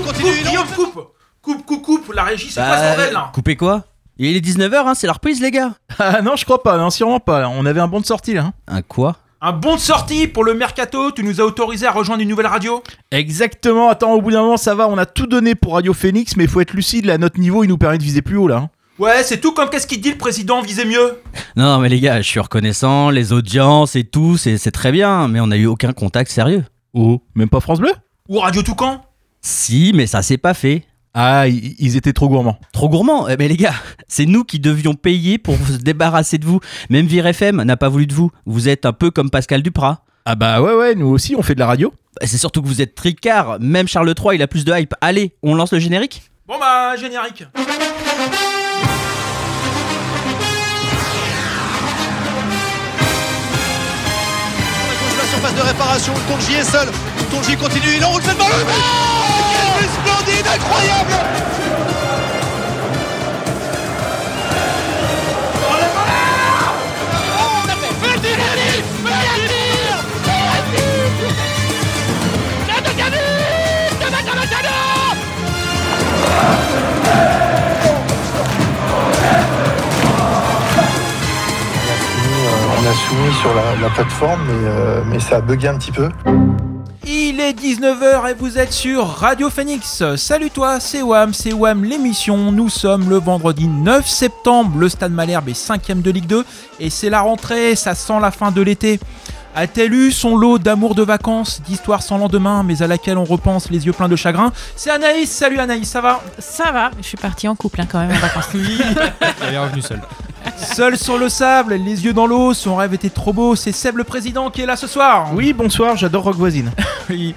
Continue, coupe. Guillaume, coupe Coupe, coupe, coupe, la régie, c'est quoi ce Bah, bordel là coupez quoi Il est 19h, hein, c'est la reprise, les gars. Ah non, je crois pas, non, sûrement pas. On avait un bon de sortie là. hein. Un quoi Un bon de sortie pour le mercato, tu nous as autorisé à rejoindre une nouvelle radio Exactement, attends, au bout d'un moment, ça va, on a tout donné pour Radio Phoenix, mais il faut être lucide, là, notre niveau, il nous permet de viser plus haut là. hein. Ouais, c'est tout comme qu'est-ce qu'il dit le président, visez mieux Non, non, mais les gars, je suis reconnaissant, les audiences et tout, c'est c'est très bien, mais on n'a eu aucun contact sérieux. Oh, même pas France Bleu? Ou Radio Toucan? Si, mais ça s'est pas fait. Ah, ils étaient trop gourmands. Trop gourmand Eh ben les gars, c'est nous qui devions payer pour se débarrasser de vous. Même Vire FM n'a pas voulu de vous. Vous êtes un peu comme Pascal Duprat. Ah bah ouais, ouais, nous aussi, on fait de la radio. Bah, C'est surtout que vous êtes tricard. Même Charles III, il a plus de hype. Allez, on lance le générique Bon bah, générique La surface de réparation, Tonji est seul. Tonji continue, il enroule cette balle. Oh Quel but splendide, incroyable on a soumis sur la, la plateforme, mais, euh, mais ça a bugué un petit peu. Il est 19h et vous êtes sur Radio Phoenix. Salut toi, c'est Wam, c'est Wam l'émission. Nous sommes le vendredi 9 septembre. Le Stade Malherbe est 5ème de Ligue 2 et c'est la rentrée, ça sent la fin de l'été. A-t-elle eu son lot d'amour de vacances, d'histoires sans lendemain, mais à laquelle on repense les yeux pleins de chagrin? C'est Anaïs, salut Anaïs, ça va? Ça va, je suis partie en couple hein, quand même en vacances. Elle est revenue seule. Seul sur le sable, les yeux dans l'eau, son rêve était trop beau, c'est Seb le président qui est là ce soir Oui, bonsoir, j'adore Rock Voisine. il,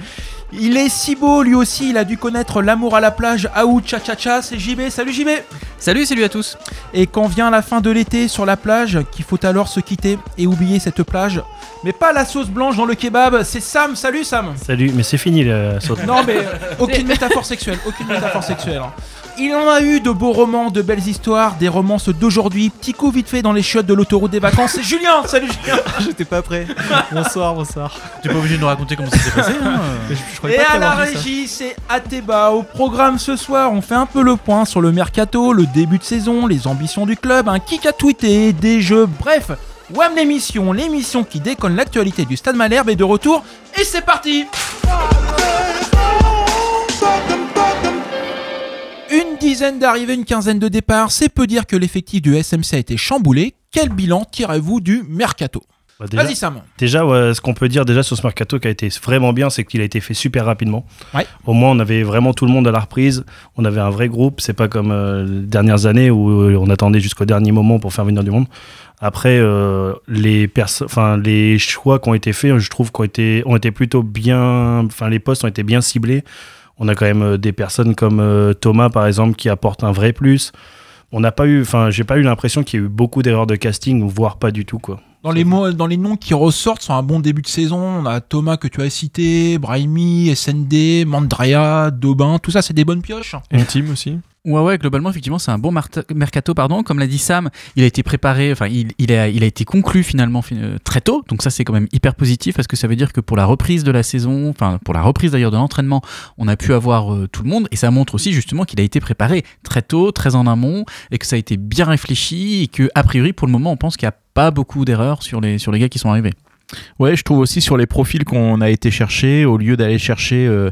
il est si beau, lui aussi, il a dû connaître l'amour à la plage, Aout, cha cha cha, c'est JB, salut JB Salut, salut à tous. Et quand vient la fin de l'été sur la plage, qu'il faut alors se quitter et oublier cette plage. Mais pas la sauce blanche dans le kebab, c'est Sam, salut Sam Salut, mais c'est fini la sauce. Non mais euh, aucune métaphore sexuelle, aucune métaphore sexuelle. Il en a eu de beaux romans, de belles histoires, des romances d'aujourd'hui. Petit coup vite fait dans les chiottes de l'autoroute des vacances. C'est Julien, salut Julien. J'étais pas prêt. Bonsoir, bonsoir. Tu es pas obligé de nous raconter comment ça s'est passé. Hein je, je croyais Et pas à la régie, c'est Ateba. Au programme ce soir, on fait un peu le point sur le mercato, le début de saison, les ambitions du club, un kick à tweeter, des jeux, bref. WAM l'émission, l'émission qui déconne l'actualité du Stade Malherbe est de retour. Et c'est parti Une dizaine d'arrivées, une quinzaine de départs, c'est peu dire que l'effectif du SMC a été chamboulé. Quel bilan tirez-vous du mercato? Bah, déjà, Vas-y Sam. déjà, ouais, ce qu'on peut dire déjà sur ce mercato qui a été vraiment bien, c'est qu'il a été fait super rapidement. Ouais. Au moins, on avait vraiment tout le monde à la reprise. On avait un vrai groupe. C'est pas comme euh, les dernières années où euh, on attendait jusqu'au dernier moment pour faire venir du monde. Après, euh, les, perso- enfin, les choix qui ont été faits, je trouve, qu'ont été, ont été plutôt bien. Enfin, les postes ont été bien ciblés. On a quand même euh, des personnes comme euh, Thomas, par exemple, qui apportent un vrai plus. On n'a pas eu, enfin, j'ai pas eu l'impression qu'il y a eu beaucoup d'erreurs de casting, voire pas du tout, quoi. Dans les, mots, dans les noms qui ressortent sur un bon début de saison, on a Thomas que tu as cité, Brahimi, SND, Mandrea, Daubin, tout ça c'est des bonnes pioches. Et team aussi. Ouais, ouais, globalement, effectivement, c'est un bon mercato, pardon. Comme l'a dit Sam, il a été préparé, enfin, il, a, été conclu finalement fin- euh, très tôt. Donc, ça, c'est quand même hyper positif parce que ça veut dire que pour la reprise de la saison, enfin, pour la reprise d'ailleurs de l'entraînement, on a pu avoir euh, tout le monde. Et ça montre aussi justement qu'il a été préparé très tôt, très en amont et que ça a été bien réfléchi et que, a priori, pour le moment, on pense qu'il n'y a pas beaucoup d'erreurs sur les, sur les gars qui sont arrivés. Ouais, je trouve aussi sur les profils qu'on a été chercher, au lieu d'aller chercher euh,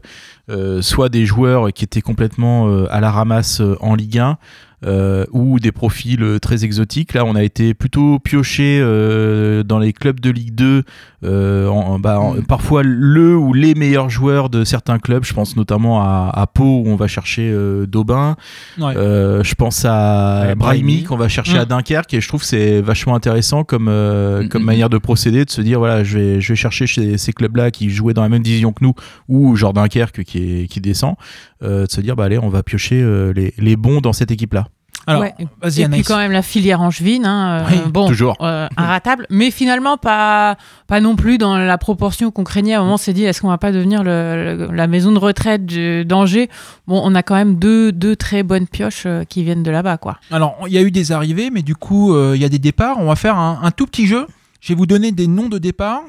euh, soit des joueurs qui étaient complètement euh, à la ramasse en Ligue 1, euh, ou des profils très exotiques. Là, on a été plutôt pioché dans les clubs de Ligue 2, euh, en- bah, en- parfois le ou les meilleurs joueurs de certains clubs. Je pense notamment à, à Pau où on va chercher euh, Daubin. Ouais. Euh, je pense à Ouais, Brahimi qu'on va chercher Mm. à Dunkerque et je trouve que c'est vachement intéressant comme, euh, Mm, comme mm, manière de procéder, de se dire voilà, je vais, je vais chercher chez ces clubs-là qui jouaient dans la même division que nous ou genre Dunkerque qui, est, qui descend, euh, de se dire bah allez, on va piocher euh, les, les bons dans cette équipe-là. Alors, Ouais. vas-y Et puis quand même la filière angevine, hein, euh, Oui, bon, toujours. euh, inratable, mais finalement pas, pas non plus dans la proportion qu'on craignait. À un moment, on s'est dit, est-ce qu'on va pas devenir le- le- la maison de retraite d'Angers? Bon, on a quand même deux, deux très bonnes pioches euh, qui viennent de là-bas, quoi. Alors, il y a eu des arrivées, mais du coup, il y a des départs. On va faire un, un tout petit jeu. Je vais vous donner des noms de départ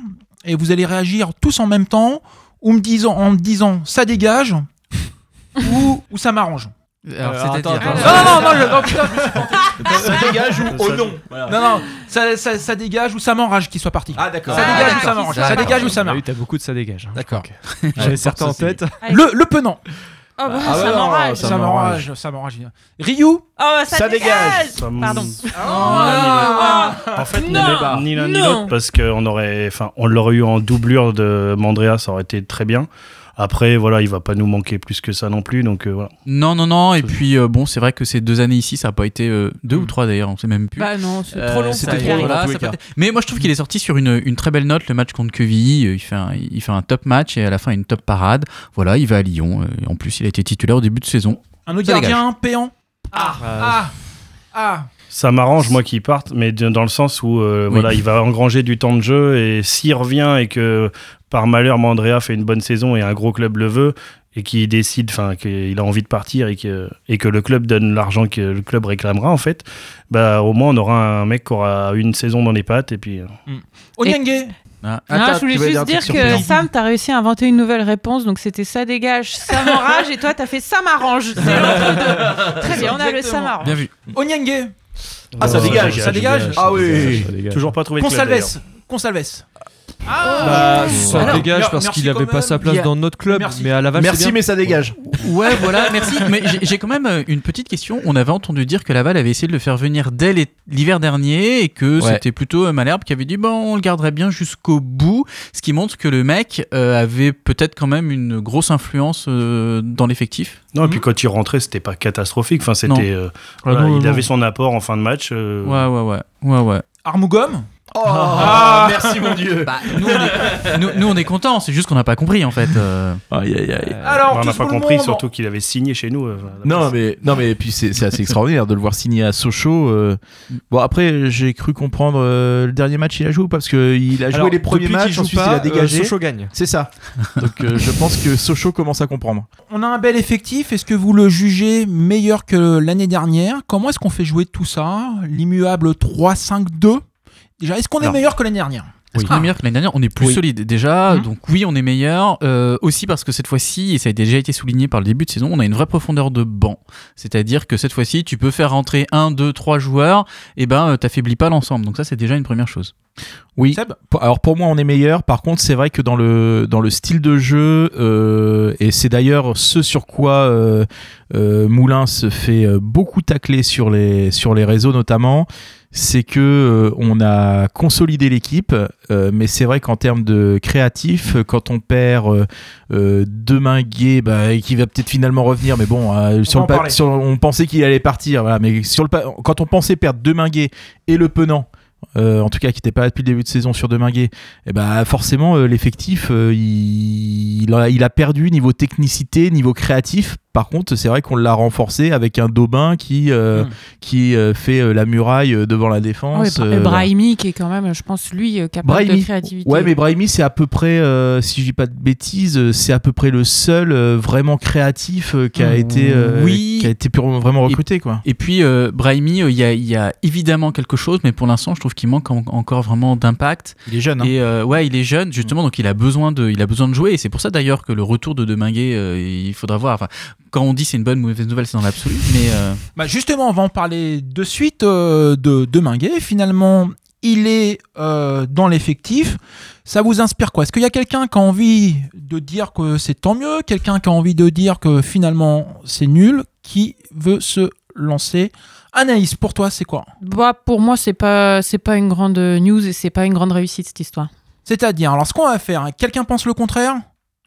et vous allez réagir tous en même temps ou me disant, en me disant ça dégage ou, ou ça m'arrange Alors, Euh, c'est-à-dire- attends, Non, attends. non, non, non, je- non, putain, je me suis planté. Ça dégage ou oh non non, non, ça, ça, ça dégage ou ça m'enrage qu'il soit parti. Ah d'accord. ça Ah, dégage ou d'accord. ça m'arrange. Ça dégage ou ça Ah m'arrange. oui, t'as beaucoup de ça dégage. hein. D'accord. J'avais certains en tête. Le, le penant. Oh, bah, Ah ouais, ça non, m'enrage. ça Ça m'enrage. m'enrage, ça m'enrage. Ryu Oh, bah, ça, Ça dégage. Ça me- Pardon. Ah. En fait, ni Non. l'un- ni l'un ni Non. l'autre, parce qu'on aurait, enfin, on l'aurait eu en doublure de Mandrea, ça aurait été très bien. Après, voilà, il va pas nous manquer plus que ça non plus, donc euh, voilà. Non, non, non. Et puis, euh, bon, c'est vrai que ces deux années ici, ça n'a pas été euh, deux ou trois d'ailleurs, on sait même plus. Bah non, c'est trop long. c'était trop voilà, ça Mais moi, je trouve qu'il est sorti sur une, une très belle note. Le match contre Quevilly, euh, il fait, un, il fait un top match et à la fin, une top parade. Voilà, il va à Lyon. euh, et en plus, il a été titulaire au début de saison. Un autre Ça gardien, péant. Ah, Euh, ah, ah. Ça m'arrange, moi, qu'il parte, mais dans le sens où, euh, Oui. voilà, il va engranger du temps de jeu et s'il revient et que par malheur Mandrea fait une bonne saison et un gros club le veut et qu'il décide, enfin, qu'il a envie de partir et que, et que le club donne l'argent que le club réclamera, en fait, bah, au moins, on aura un mec qui aura une saison dans les pattes et puis. euh, Onyenge. Ah. Non, je voulais juste dire que. Sam, t'as réussi à inventer une nouvelle réponse, donc c'était ça dégage, ça m'enrage, et toi t'as fait ça m'arrange. C'est l'entre-deux. Très bien, on a le ça m'arrange. Bien vu. Onyenge. Ah, ça dégage, ça dégage. Ah oui. Ça dégage. Toujours pas trouvé d'ailleurs. Consalves. Consalves. Bah, ça Alors, dégage mer- parce merci qu'il avait quand pas même. sa Il y place a- dans notre club, Merci. mais à Laval, c'est Merci bien. mais ça dégage. Ouais, voilà, merci. Mais j'ai- j'ai quand même euh, une petite question. On avait entendu dire que Laval avait essayé de le faire venir dès l'é- l'hiver dernier et que Ouais. c'était plutôt euh, Malherbe qui avait dit bon, on le garderait bien jusqu'au bout. Ce qui montre que le mec euh, avait peut-être quand même une grosse influence euh, dans l'effectif. Non, et puis quand il rentrait, c'était pas catastrophique. Enfin, c'était. euh, Ah, voilà, non, il non. avait son apport en fin de match. euh, Ouais, ouais, ouais. Ouais, ouais. Armougom? Oh, merci mon dieu. Bah, nous, on est, nous, nous, on est contents, c'est juste qu'on n'a pas compris en fait. euh. Aïe aïe aïe. Alors, on n'a pas compris, monde. surtout qu'il avait signé chez nous. euh, Non mais non mais puis c'est assez extraordinaire de le voir signer à Sochaux. euh. Bon après j'ai cru comprendre euh, le dernier match il a joué ou pas? Parce que il a joué Alors, les premiers qu'il matchs joue ensuite pas, il a euh, dégagé. Sochaux gagne. C'est ça. Donc euh, je pense que Sochaux commence à comprendre. On a un bel effectif. Est-ce que vous le jugez meilleur que l'année dernière? Comment est-ce qu'on fait jouer tout ça? L'immuable 3-5-2 Déjà, est-ce qu'on est Alors. meilleur que l'année dernière Est-ce qu'on est meilleur que l'année dernière On est plus Oui. solide déjà, Mhm. donc oui, on est meilleur. Euh, aussi parce que cette fois-ci, et ça a déjà été souligné par le début de saison, on a une vraie profondeur de banc. C'est-à-dire que cette fois-ci, tu peux faire rentrer un, deux, trois joueurs, et ben euh, t'affaiblis pas l'ensemble. Donc ça, c'est déjà une première chose. Oui. Seb Alors pour moi on est meilleur. Par contre c'est vrai que dans le dans le style de jeu euh, et c'est d'ailleurs ce sur quoi euh, euh, Moulin se fait beaucoup tacler sur les sur les réseaux notamment. C'est que on a consolidé l'équipe, mais c'est vrai qu'en termes de créatif, quand on perd Deminguet, bah, et qui va peut-être finalement revenir, mais bon, sur le sur- on pensait qu'il allait partir, voilà, mais sur le pa- quand on pensait perdre Deminguet et le Penant, en tout cas qui n'était pas là depuis le début de saison sur Deminguet, et ben forcément euh, l'effectif euh, il a perdu niveau technicité, niveau créatif. Par contre, c'est vrai qu'on l'a renforcé avec un Daubin qui euh, Mm. qui euh, fait euh, la muraille devant la défense. Ouais, Bra- euh, Brahimi qui est quand même, je pense, lui, capable Brahimi. de créativité. Ouais, mais Brahimi, c'est à peu près, euh, si je dis pas de bêtises, c'est à peu près le seul euh, vraiment créatif euh, qui a été, euh, oui. qui a été purement- vraiment recruté, quoi. Et puis, euh, Brahimi, euh, il y, a, il y a évidemment quelque chose, mais pour l'instant, je trouve qu'il manque en- encore vraiment d'impact. Il est jeune. hein. Et euh, ouais, il est jeune, justement, donc il a besoin de, il a besoin de jouer. Et c'est pour ça d'ailleurs que le retour de Deminguet, euh, il faudra voir. Enfin, quand on dit c'est une bonne ou mauvaise nouvelle, c'est dans l'absolu. Mais euh, Bah justement, on va en parler de suite euh, de, de Minguet. Finalement, il est euh, dans l'effectif. Ça vous inspire quoi? Est-ce qu'il y a quelqu'un qui a envie de dire que c'est tant mieux? Quelqu'un qui a envie de dire que finalement c'est nul? Qui veut se lancer? Anaïs, pour toi, c'est quoi? Bah, pour moi, c'est pas, c'est pas une grande news et c'est pas une grande réussite cette histoire. C'est-à-dire, alors ce qu'on va faire, hein, quelqu'un pense le contraire?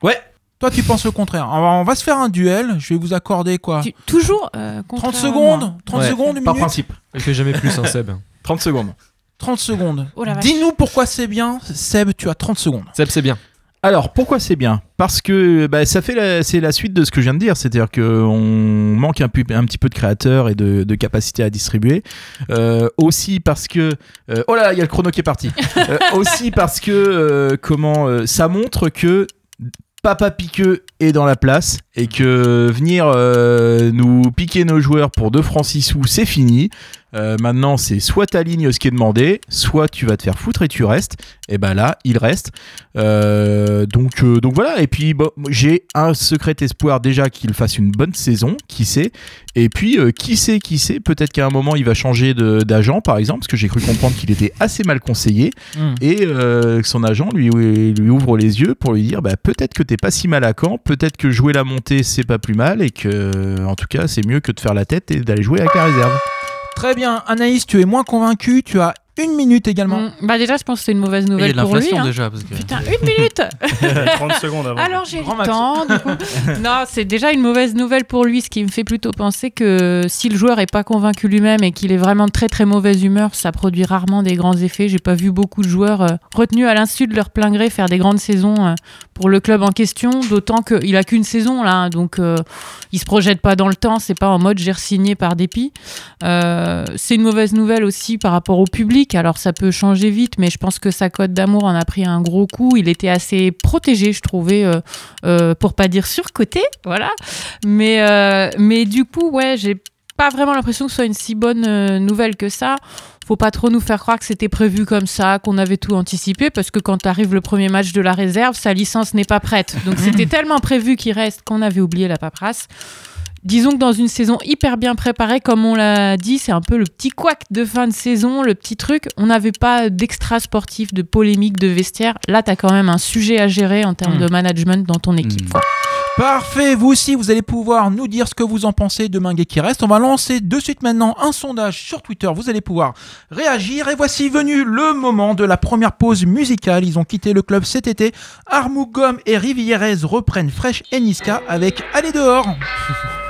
Ouais. Toi, tu penses le contraire. Alors, on va se faire un duel. Je vais vous accorder quoi Tu- toujours. euh, 30 contraire à secondes moi. 30 Ouais, secondes, une Par minute principe. Il fait jamais plus, un Seb. 30 secondes. 30 secondes. Oh. Dis-nous pourquoi c'est bien. Seb, tu as 30 secondes. Seb, c'est bien. Alors pourquoi c'est bien? Parce que bah, ça fait la- c'est la suite de ce que je viens de dire, c'est-à-dire qu'on manque un, peu- un petit peu de créateurs et de, de capacité à distribuer. Euh, aussi parce que euh, oh là, là, il y a le chrono qui est parti. Euh, aussi parce que euh, comment euh, ça montre que Papa Piqueux est dans la place et que venir euh, nous piquer nos joueurs pour 2 francs 6 sous, c'est fini. Euh, maintenant, c'est soit t'alignes ce qui est demandé, soit tu vas te faire foutre et tu restes. Et ben là, il reste. Euh, donc, euh, donc voilà. Et puis, bon, j'ai un secret espoir déjà qu'il fasse une bonne saison, qui sait. Et puis, qui sait, qui sait, peut-être qu'à un moment, il va changer d'agent, par exemple, parce que j'ai cru comprendre qu'il était assez mal conseillé. Hmm. Et que son agent lui, lui ouvre les yeux pour lui dire bah, peut-être que t'es pas si mal à Caen, peut-être que jouer la montée, c'est pas plus mal, et que, en tout cas, c'est mieux que de faire la tête et d'aller jouer avec la réserve. Très bien, Anaïs, tu es moins convaincu. Tu as une minute également. Mm, Bah déjà, je pense que c'est une mauvaise Il y a nouvelle pour lui. l'inflation hein. déjà. Parce que... Putain, une minute 30 secondes avant. Alors j'ai le temps. du coup. non, c'est déjà une mauvaise nouvelle pour lui, ce qui me fait plutôt penser que si le joueur est pas convaincu lui-même et qu'il est vraiment de très très mauvaise humeur, ça produit rarement des grands effets. J'ai pas vu beaucoup de joueurs euh, retenus à l'insu de leur plein gré faire des grandes saisons euh, pour le club en question, d'autant qu'il a qu'une saison là, donc euh, il se projette pas dans le temps. C'est pas en mode j'ai signé par dépit. Euh, c'est une mauvaise nouvelle aussi par rapport au public. Alors ça peut changer vite, mais je pense que sa cote d'amour en a pris un gros coup. Il était assez protégé, je trouvais, euh, euh, pour pas dire surcoté, voilà. Mais euh, mais du coup, ouais, j'ai pas vraiment l'impression que ce soit une si bonne euh, nouvelle que ça. Faut pas trop nous faire croire que c'était prévu comme ça, qu'on avait tout anticipé, parce que quand arrive le premier match de la réserve, sa licence n'est pas prête. Donc c'était tellement prévu qu'il reste qu'on avait oublié la paperasse. Disons que dans une saison hyper bien préparée, comme on l'a dit, c'est un peu le petit couac de fin de saison, le petit truc. On n'avait pas d'extra sportif, de polémique, de vestiaire. Là, tu as quand même un sujet à gérer en termes de management dans ton équipe. Mm. quoi. Parfait, vous aussi, vous allez pouvoir nous dire ce que vous en pensez de Minguet qui reste. On va lancer de suite maintenant un sondage sur Twitter. Vous allez pouvoir réagir. Et voici venu le moment de la première pause musicale. Ils ont quitté le club cet été. Armou Gomme et Rivierez reprennent Fresh et Niska avec Allez dehors.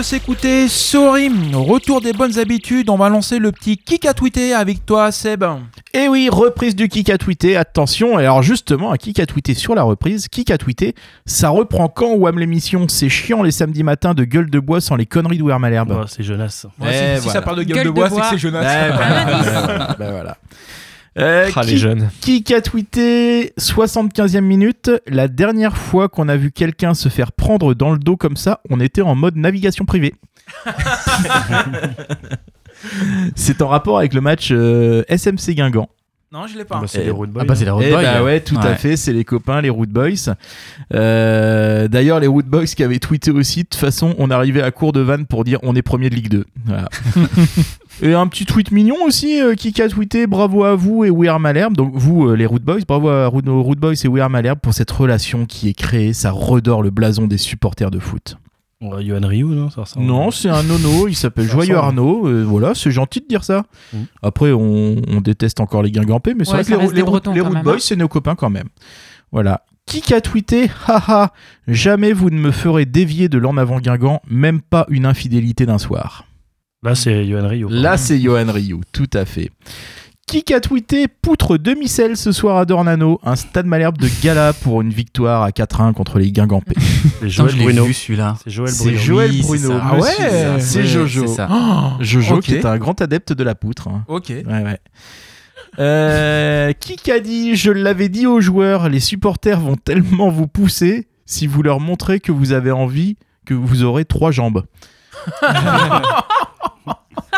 de s'écouter Sorry, retour des bonnes habitudes. On va lancer le petit kick à tweeter avec toi, Seb. Et oui, reprise du kick à tweeter, attention. Et alors justement, un kick à tweeter sur la reprise, kick à tweeter, ça reprend quand Wham l'émission? C'est chiant les samedis matins de gueule de bois sans les conneries de Wham Malherbe. Oh, c'est Jonas. Ouais, Eh, si, si voilà. ça parle de gueule, Gueule de de bois, bois. c'est que c'est Jonas. Ouais, voilà. Ouais, bah voilà. Euh, Ah, les qui, jeunes. qui a tweeté 75e minute La dernière fois qu'on a vu quelqu'un se faire prendre dans le dos comme ça, on était en mode navigation privée. C'est en rapport avec le match euh, SMC Guingamp. Non, je l'ai pas. Bah, c'est Eh, les Road Boys. Ah bah c'est la road Eh boy. bah ouais, tout à fait, c'est les copains, les Root Boys. Euh, D'ailleurs, les Root Boys qui avaient tweeté aussi, de toute façon, on arrivait à court de vanne pour dire on est premier de Ligue 2. Voilà. Et un petit tweet mignon aussi euh, qui a tweeté bravo à vous et We Are Malherbe. Donc vous, euh, les Root Boys, bravo à Root- nos Root Boys et We Are Malherbe pour cette relation qui est créée. Ça redore le blason des supporters de foot. Ouais, Johan Ryu, non ça ressemble. Non, c'est un nono, il s'appelle Joyeux. Arnaud. euh, voilà, c'est gentil de dire ça. Mm. Après, on, on déteste encore les Guingampais, mais c'est Ouais, vrai que les, les, Bretons les Root même, Boys, hein. c'est nos copains quand même. Voilà. Qui a tweeté Haha, jamais vous ne me ferez dévier de l'en avant Guingamp, même pas une infidélité d'un soir. Là, c'est Johan Ryu. Là, c'est Johan Ryu, tout à fait. Qui a tweeté Poutre demi-sel ce soir à Dornano, un stade Malherbe de gala pour une victoire à 4-1 contre les Guingampais. C'est Joël Bruno. celui-là. C'est Joël C'est Bruno. Joël Oui, c'est Bruno. Ah ouais, c'est c'est Jojo. c'est ça. Jojo Ok. qui est un grand adepte de la poutre. hein. Ok. Ouais, ouais. Euh, qui a dit Je l'avais dit aux joueurs, les supporters vont tellement vous pousser si vous leur montrez que vous avez envie que vous aurez trois jambes.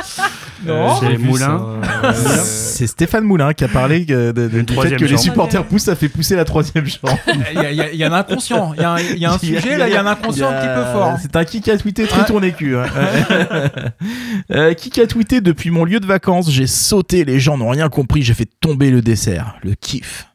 Non, c'est j'ai vu Moulin. Euh, C'est Stéphane Moulin qui a parlé que- de- de- du fait que les supporters poussent, ça fait pousser la troisième jambe. Il y, a- un inconscient. Il y a un, il y a un sujet là, il y a un inconscient un petit peu fort. C'est un qui a tweeté très tourné cul. Euh, qui a tweeté depuis mon lieu de vacances J'ai sauté, les gens n'ont rien compris, j'ai fait tomber le dessert. Le kiff.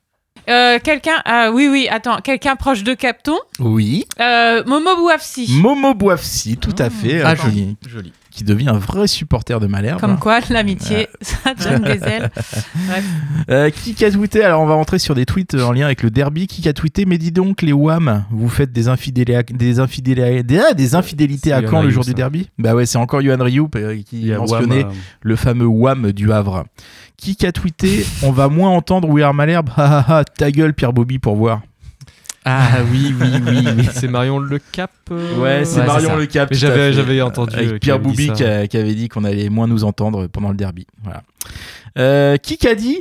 Euh, quelqu'un, ah oui, oui, attends, quelqu'un proche de Capton? Oui. Euh, Momo Bouafsi. Momo Boifsi, tout à fait. Ah, euh, joli. joli. Qui devient un vrai supporter de Malherbe. Comme quoi, l'amitié, ça donne des ailes. Bref. Euh, qui a tweeté Alors, on va rentrer sur des tweets euh, en lien avec le derby. Qui a tweeté Mais dis donc, les WAM, vous faites des, infidélités des, ah, des infidélités à quand le jour du derby? Bah ouais, c'est encore Johan Rioux euh, qui a mentionnait Wham, euh, le fameux WAM du Havre. Qui a tweeté On va moins entendre We Are Malherbe. Ha ha ha, ta gueule, Pierre Bobby, pour voir. Ah oui, oui, oui. oui. C'est Marion Le Cap. euh, Ouais, c'est Ouais, Marion. Le Cap. J'avais- entendu, euh, Avec qu'il Pierre Boubi ça. qui, a- qui avait dit qu'on allait moins nous entendre pendant le derby. Voilà. Euh, qui a dit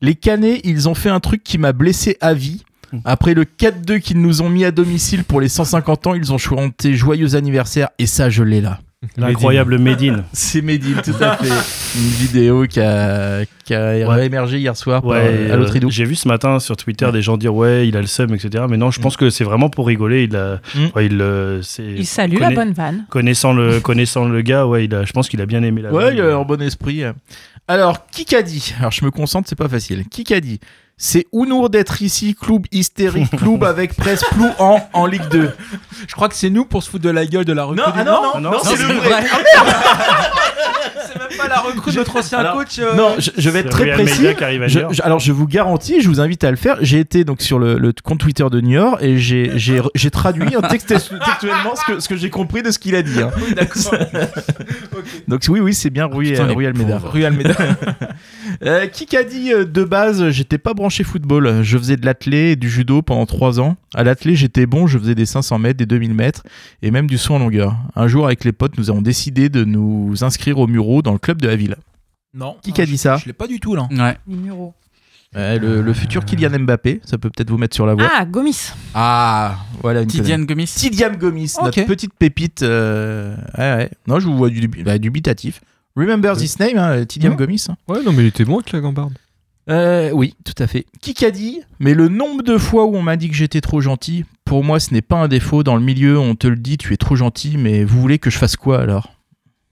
Les Canets, ils ont fait un truc qui m'a blessé à vie. Après le 4-2 qu'ils nous ont mis à domicile pour les 150 ans, ils ont chanté joyeux anniversaire et ça, je l'ai là. L'incroyable Médine. C'est Medine, tout à fait. Une vidéo qui a, qui a Ouais. émergé hier soir par- Ouais, à l'autre euh, j'ai vu ce matin sur Twitter des gens dire ouais, il a le seum, etc. Mais non, je pense que c'est vraiment pour rigoler. Il a, Mm. ouais, il, euh, c'est- Il salue la bonne vanne. Connaissant le, connaissant le gars, ouais, il a, je pense qu'il a bien aimé la. Ouais, vanne. il a un bon esprit. Alors, qui a dit? Alors, je me concentre, c'est pas facile. Qui a dit? C'est Ounour d'être ici, club hystérique, club avec presse plou en, en Ligue 2. Je crois que c'est nous pour se foutre de la gueule de la recrue. Non, du- ah non, non, non, non, non, c'est le vrai. vrai. c'est même pas la recrue de notre ancien Alors, coach. euh, Non, je, je vais être très précis. Media qui arrive à Je- dire. je- alors, je vous garantis, je vous invite à le faire. J'ai été donc sur le, le compte Twitter de Niort et j'ai traduit texte- textuellement ce que, ce que j'ai compris de ce qu'il a dit. hein. D'accord. Donc, oui, oui, c'est bien Rui, Putain, les Rui Almeida. Rue Almeida. Euh, qui a dit euh, de base j'étais pas branché football je faisais de l'athlé et du judo pendant 3 ans à l'athlé j'étais bon je faisais des 500 mètres des 2000 mètres et même du saut en longueur un jour avec les potes nous avons décidé de nous inscrire au Muro dans le club de la ville Non. Qui a dit je- ça Je l'ai pas du tout là. Ouais. Euh, le, le futur Kylian Mbappé ça peut peut-être vous mettre sur la voie Ah, Gomis. ah voilà une Tidiane Gomis. Tidiane Gomis Ok. notre petite pépite euh, ouais, ouais. non je vous vois du, bah, dubitatif remember this name hein, Tidiane Mhm. Gomis hein. Ouais, non, mais il était bon avec la gambarde. Euh, oui, tout à fait. Qui a dit Mais le nombre de fois où on m'a dit que j'étais trop gentil, pour moi, ce n'est pas un défaut. Dans le milieu, on te le dit, tu es trop gentil, mais vous voulez que je fasse quoi alors?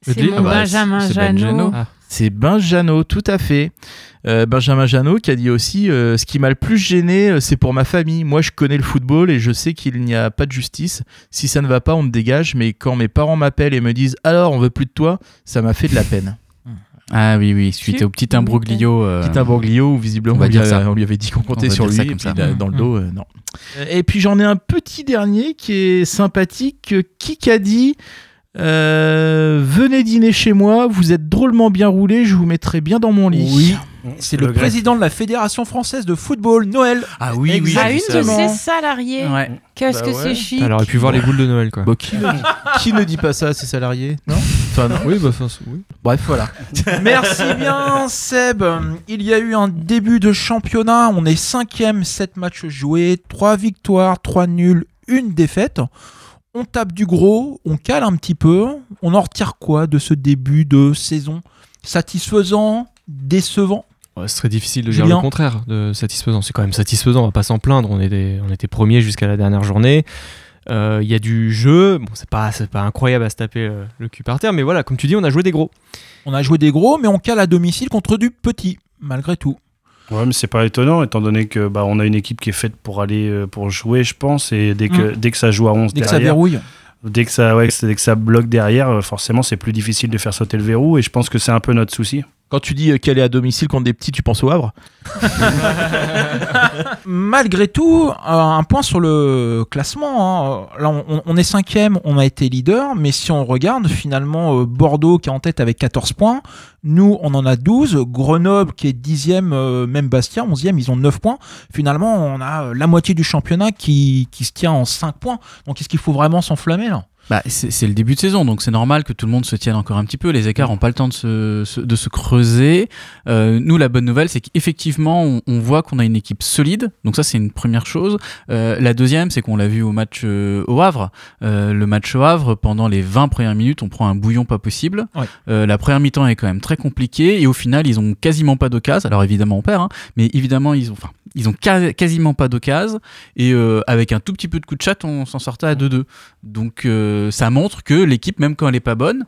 C'est mon ah bah, Benjamin c'est Janot. C'est Benjano, tout à fait. Euh, Benjamin Janot qui a dit aussi euh, Ce qui m'a le plus gêné, euh, c'est pour ma famille. Moi, je connais le football et je sais qu'il n'y a pas de justice. Si ça ne va pas, on me dégage. Mais quand mes parents m'appellent et me disent Alors, on veut plus de toi, ça m'a fait de la peine. Ah oui, oui, suite au petit imbroglio. euh, Petit imbroglio où visiblement on lui dire a- ça. on lui avait dit qu'on comptait sur lui ça et puis ça. dans le dos euh, non. Et puis j'en ai un petit dernier qui est sympathique. Qui a dit Euh, venez dîner chez moi, vous êtes drôlement bien roulé, je vous mettrai bien dans mon lit. Oui. C'est le, président de la Fédération française de football, Noël. Ah oui, oui. À une de ses salariés. Ouais. Qu'est-ce Bah que ouais. c'est chic. Elle aurait pu voir les boules de Noël, quoi. Bon, qui, ne dit, qui ne dit pas ça à ses salariés Non? Enfin, non. Oui, bah, enfin, oui. Bref, voilà. Merci bien Seb. Il y a eu un début de championnat. On est cinquième, 7 matchs joués, 3 victoires, 3 nuls, une défaite. On tape du gros, on cale un petit peu. On en retire quoi de ce début de saison Satisfaisant Décevant? Ouais, ce serait difficile de dire le contraire de satisfaisant. C'est quand même satisfaisant, on va pas s'en plaindre. On était, on était premier jusqu'à la dernière journée. Euh, Il y a du jeu. Bon, c'est pas, c'est pas incroyable à se taper euh, le cul par terre, mais voilà, comme tu dis, on a joué des gros. On a joué des gros, mais on cale à domicile contre du petit, malgré tout. Ouais, mais c'est pas étonnant étant donné que bah, on a une équipe qui est faite pour aller euh, pour jouer, je pense, et dès que dès que ça joue à 11 Mm. Dès que ça derrière, verrouille. dès que ça ouais, dès que ça bloque derrière, euh, forcément c'est plus difficile de faire sauter le verrou et je pense que c'est un peu notre souci. Quand tu dis euh, qu'elle est à domicile contre des petits, tu penses au Havre? Malgré tout, euh, un point sur le classement. hein. Là, on, est cinquième, on a été leader, mais si on regarde, finalement, euh, Bordeaux qui est en tête avec 14 points, nous, on en a 12. Grenoble qui est dixième, même Bastia, 11e, ils ont 9 points. Finalement, on a la moitié du championnat qui, qui se tient en 5 points. Donc, est-ce qu'il faut vraiment s'enflammer là? Bah, c'est le début de saison, donc c'est normal que tout le monde se tienne encore un petit peu. Les écarts n'ont pas le temps de se, se- de se creuser. Euh, nous, la bonne nouvelle, c'est qu'effectivement, on, on voit qu'on a une équipe solide. Donc ça, c'est une première chose. Euh, la deuxième, c'est qu'on l'a vu au match euh, au Havre. Le match au Havre, pendant les 20 premières minutes, on prend un bouillon pas possible. Ouais. La première mi-temps est quand même très compliquée et au final, ils ont quasiment pas d'occasion. Alors évidemment, on perd, hein, mais évidemment, ils ont, enfin, ils ont ca- quasiment pas d'occasion et avec un tout petit peu de coup de chat, on s'en sortait à 2-2. Donc ça montre que l'équipe, même quand elle est pas bonne,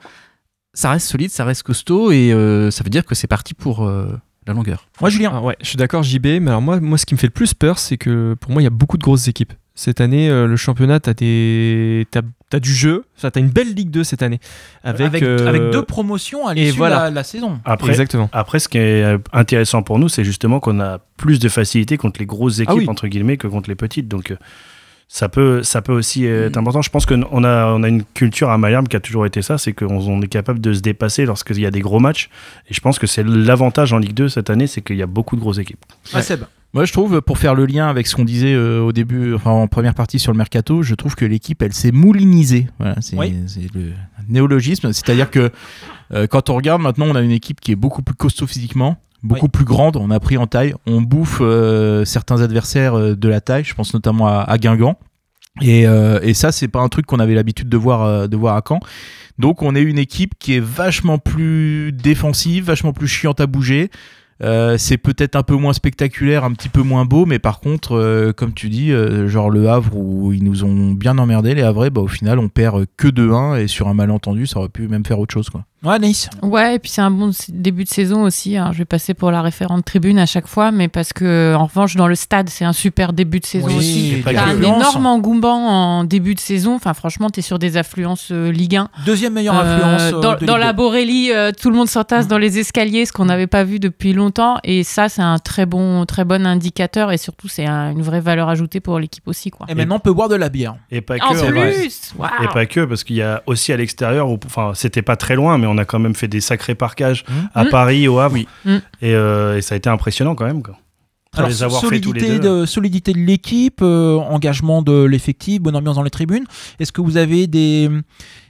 ça reste solide, ça reste costaud et euh, ça veut dire que c'est parti pour euh, la longueur. Moi, Julien. Ah ouais, je suis d'accord, JB, mais alors moi, moi, ce qui me fait le plus peur, c'est que pour moi, il y a beaucoup de grosses équipes. Cette année, euh, le championnat, t'as des... t'as, t'as du jeu, enfin, t'as une belle Ligue 2 cette année. Avec, avec, euh, avec deux promotions à l'issue voilà. de la, la saison. Après, Exactement. après, ce qui est intéressant pour nous, c'est justement qu'on a plus de facilité contre les grosses équipes, Ah oui. entre guillemets, que contre les petites. Donc, euh, ça peut, ça peut aussi être Mm. important. Je pense qu'on a, on a une culture à Malherbe qui a toujours été ça, c'est qu'on on est capable de se dépasser lorsqu'il y a des gros matchs. Et je pense que c'est l'avantage en Ligue 2 cette année, c'est qu'il y a beaucoup de grosses équipes. Ah, Seb. Moi, je trouve, pour faire le lien avec ce qu'on disait euh, au début, enfin en première partie sur le mercato, je trouve que l'équipe, elle s'est moulinisée. Voilà, c'est Oui. c'est le néologisme. C'est-à-dire que euh, quand on regarde maintenant, on a une équipe qui est beaucoup plus costaud physiquement, beaucoup Oui. plus grande. On a pris en taille. On bouffe euh, certains adversaires euh, de la taille. Je pense notamment à, à Guingamp. Et, euh, et ça, c'est pas un truc qu'on avait l'habitude de voir, euh, de voir à Caen. Donc, on est une équipe qui est vachement plus défensive, vachement plus chiante à bouger. Euh, c'est peut-être un peu moins spectaculaire, un petit peu moins beau, mais par contre, comme tu dis, genre le Havre où ils nous ont bien emmerdé, les Havrais, bah, au final, on perd que 2-1 et sur un malentendu, ça aurait pu même faire autre chose. Quoi. Ouais, Nice. Ouais, et puis c'est un bon début de saison aussi. hein. Je vais passer pour la référente tribune à chaque fois, mais parce que en revanche, dans le stade, c'est un super début de saison Oui, aussi. T'as un affluence. énorme engouement en début de saison. Enfin, franchement, t'es sur des affluences euh, Ligue 1. Deuxième meilleure Euh, influence. euh, dans, de dans Ligue la 2. Borélie, euh, tout le monde s'entasse dans les escaliers, ce qu'on n'avait pas vu depuis longtemps. Et ça, c'est un très bon, très bon indicateur. Et surtout, c'est un- une vraie valeur ajoutée pour l'équipe aussi. Quoi. Et maintenant, on peut boire de la bière. Et pas que. en plus. Et pas que, parce qu'il y a aussi à l'extérieur, où- enfin, c'était pas très loin, mais on a quand même fait des sacrés parquages à Mm. Paris, au Havre. Oui. Mm. Et, euh, et ça a été impressionnant quand même. Quoi. Pour Alors, les avoir fait tous les solidité, deux. de, solidité de l'équipe, euh, engagement de l'effectif, bonne ambiance dans les tribunes. Est-ce que vous avez des,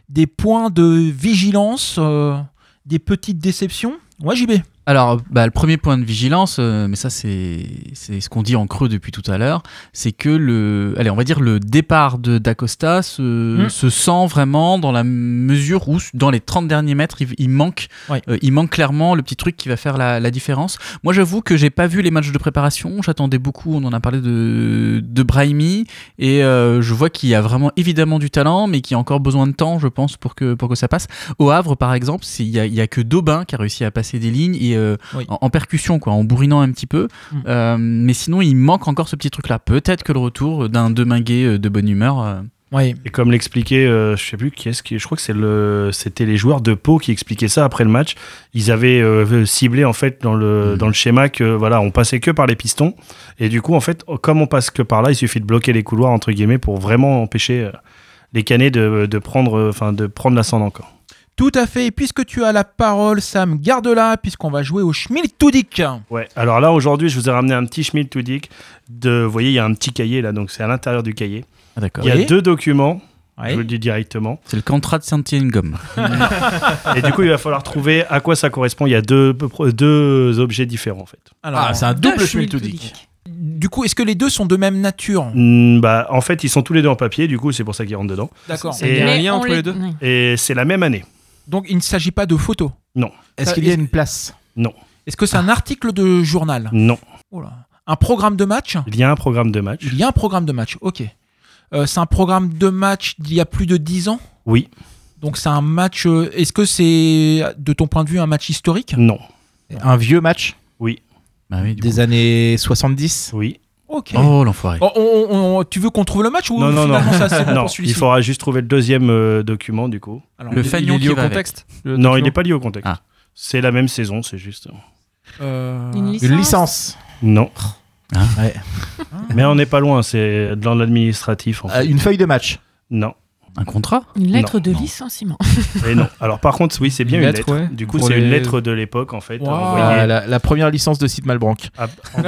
des points de vigilance, euh, des petites déceptions? Ouais, JB. Alors, bah, le premier point de vigilance, euh, mais ça c'est ce qu'on dit en creux depuis tout à l'heure, c'est que le, allez, on va dire le départ de d'Acosta se, Mm. se sent vraiment dans la mesure où dans les 30 derniers mètres, il, il manque, euh, il manque clairement le petit truc qui va faire la, la différence. Moi, j'avoue que j'ai pas vu les matchs de préparation. J'attendais beaucoup. On en a parlé de de Brahimi et euh, je vois qu'il y a vraiment évidemment du talent, mais qu'il y a encore besoin de temps, je pense, pour que pour que ça passe. Au Havre, par exemple, il y y a que Daubin qui a réussi à passer des lignes et euh, Oui. en, en percussion, quoi, en bourrinant un petit peu. Mm. Euh, mais sinon, il manque encore ce petit truc-là. Peut-être que le retour d'un Deminguet euh, de bonne humeur. euh, Oui. Et comme l'expliquait, euh, je sais plus qui est-ce qui, je crois que c'est le, c'était les joueurs de Pau qui expliquaient ça après le match. Ils avaient euh, ciblé en fait dans le Mhm. dans le schéma que voilà, on passait que par les pistons et du coup en fait, comme on passe que par là, il suffit de bloquer les couloirs entre guillemets pour vraiment empêcher euh, les canets de, de prendre, enfin de prendre l'ascendant encore. Tout à fait. Et puisque tu as la parole, Sam, garde-la, puisqu'on va jouer au Schmiltudik. Ouais. Alors là aujourd'hui, je vous ai ramené un petit schmiltudik. De, vous voyez, il y a un petit cahier là, donc c'est à l'intérieur du cahier. Ah, d'accord. Il y a Oui. deux documents. Je vous le dis directement. C'est le contrat de Saint-Gum. Et du coup, il va falloir trouver à quoi ça correspond. Il y a deux, deux objets différents en fait. Alors, Ah, c'est un double Schmiltudik. Du coup, est-ce que les deux sont de même nature? Hmm, bah, en fait, ils sont tous les deux en papier. Du coup, c'est pour ça qu'ils rentrent dedans. D'accord. Il y a un lien entre les deux? oui. Et c'est la même année. Donc, il ne s'agit pas de photos. Est-ce Ça, qu'il y a est-ce- une place? Est-ce que c'est un article de journal? Non. Oh là. Un programme de match? Il y a un programme de match. Il y a un programme de match, ok. Euh, c'est un programme de match d'il y a plus de 10 ans? Oui. Donc c'est un match... euh, Est-ce que c'est, de ton point de vue, un match historique? Non. Un vieux match? Bah oui, du des coup. années 70 Oui. Ok. Oh, l'enfoiré. Oh, on- on- on- tu veux qu'on trouve le match ou Non, non, non. finalement ça, c'est bon non. pour celui-ci Il faudra juste trouver le deuxième euh, document du coup. Alors, Le Il- fanion il est qui lié au va avec. contexte le Non, il document n'est pas lié au contexte. Ah. C'est la même saison, c'est juste. euh, Une licence. Une licence Non. Ah. Ouais. Mais on n'est pas loin, c'est dans l'administratif en fait. Euh, Une feuille de match Non. Un contrat Une lettre Non, de non. licenciement. Et non. Alors par contre, oui, c'est bien Une une lettre, lettre. ouais. Du coup, c'est les- une lettre de l'époque en fait. Wow. envoyée Ah, la, la première licence de site Malbranck. Donc,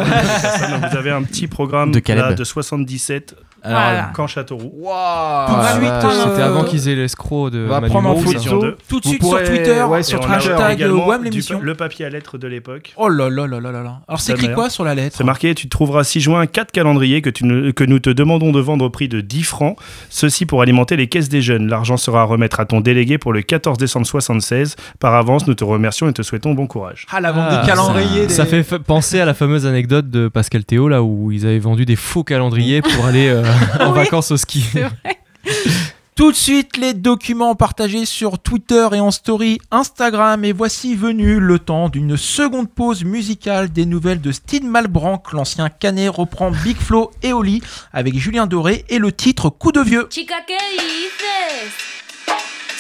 vous avez un petit programme De là, de 77 Alors, Voilà. Camp Châteauroux. Tout de Ah, suite, vache. euh, C'était avant qu'ils aient l'escroc de On va Manu prendre en Moreau, photo. ça. Tout de Vous suite pourrez- sur Twitter, ouais, Et sur on a hashtag également WAM du- l'émission. le papier à lettres de l'époque. Oh là là là là là là. Alors c'est écrit quoi sur la lettre C'est marqué, tu trouveras 6 juin 4 calendriers que, tu ne- que nous te demandons de vendre au prix de 10 francs. Ceci pour alimenter les caisses des jeunes. L'argent sera à remettre à ton délégué pour le 14 décembre 76. Par avance, nous te remercions et te souhaitons bon courage. Ah la vente Ah, des calendriers. Ça des- fait penser à la fameuse anecdote de Pascal Théo là où ils avaient vendu des faux calendriers pour aller euh, en Oui. vacances au ski. C'est vrai. Tout de suite, les documents partagés sur Twitter et en story Instagram. Et voici venu le temps d'une seconde pause musicale des nouvelles de Steve Malbranck. L'ancien canet reprend Big Flo et Oli avec Julien Doré et le titre Coup de vieux. Chica, ¿qué dices?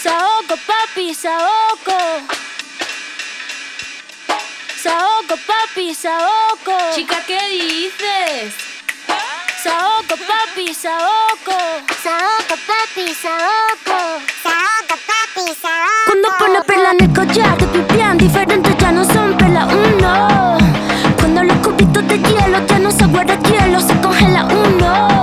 Saoco, papi, saoco. Saoco, papi, saoco. Chica, ¿qué dices? Saoco, papi, saoco. Saoco, papi, saoco. Saoco, papi, saoco. Cuando pone perla en el collar, te pipián diferentes ya no son perla uno. Cuando los cubitos de hielo ya no se guarda hielo, se congela uno.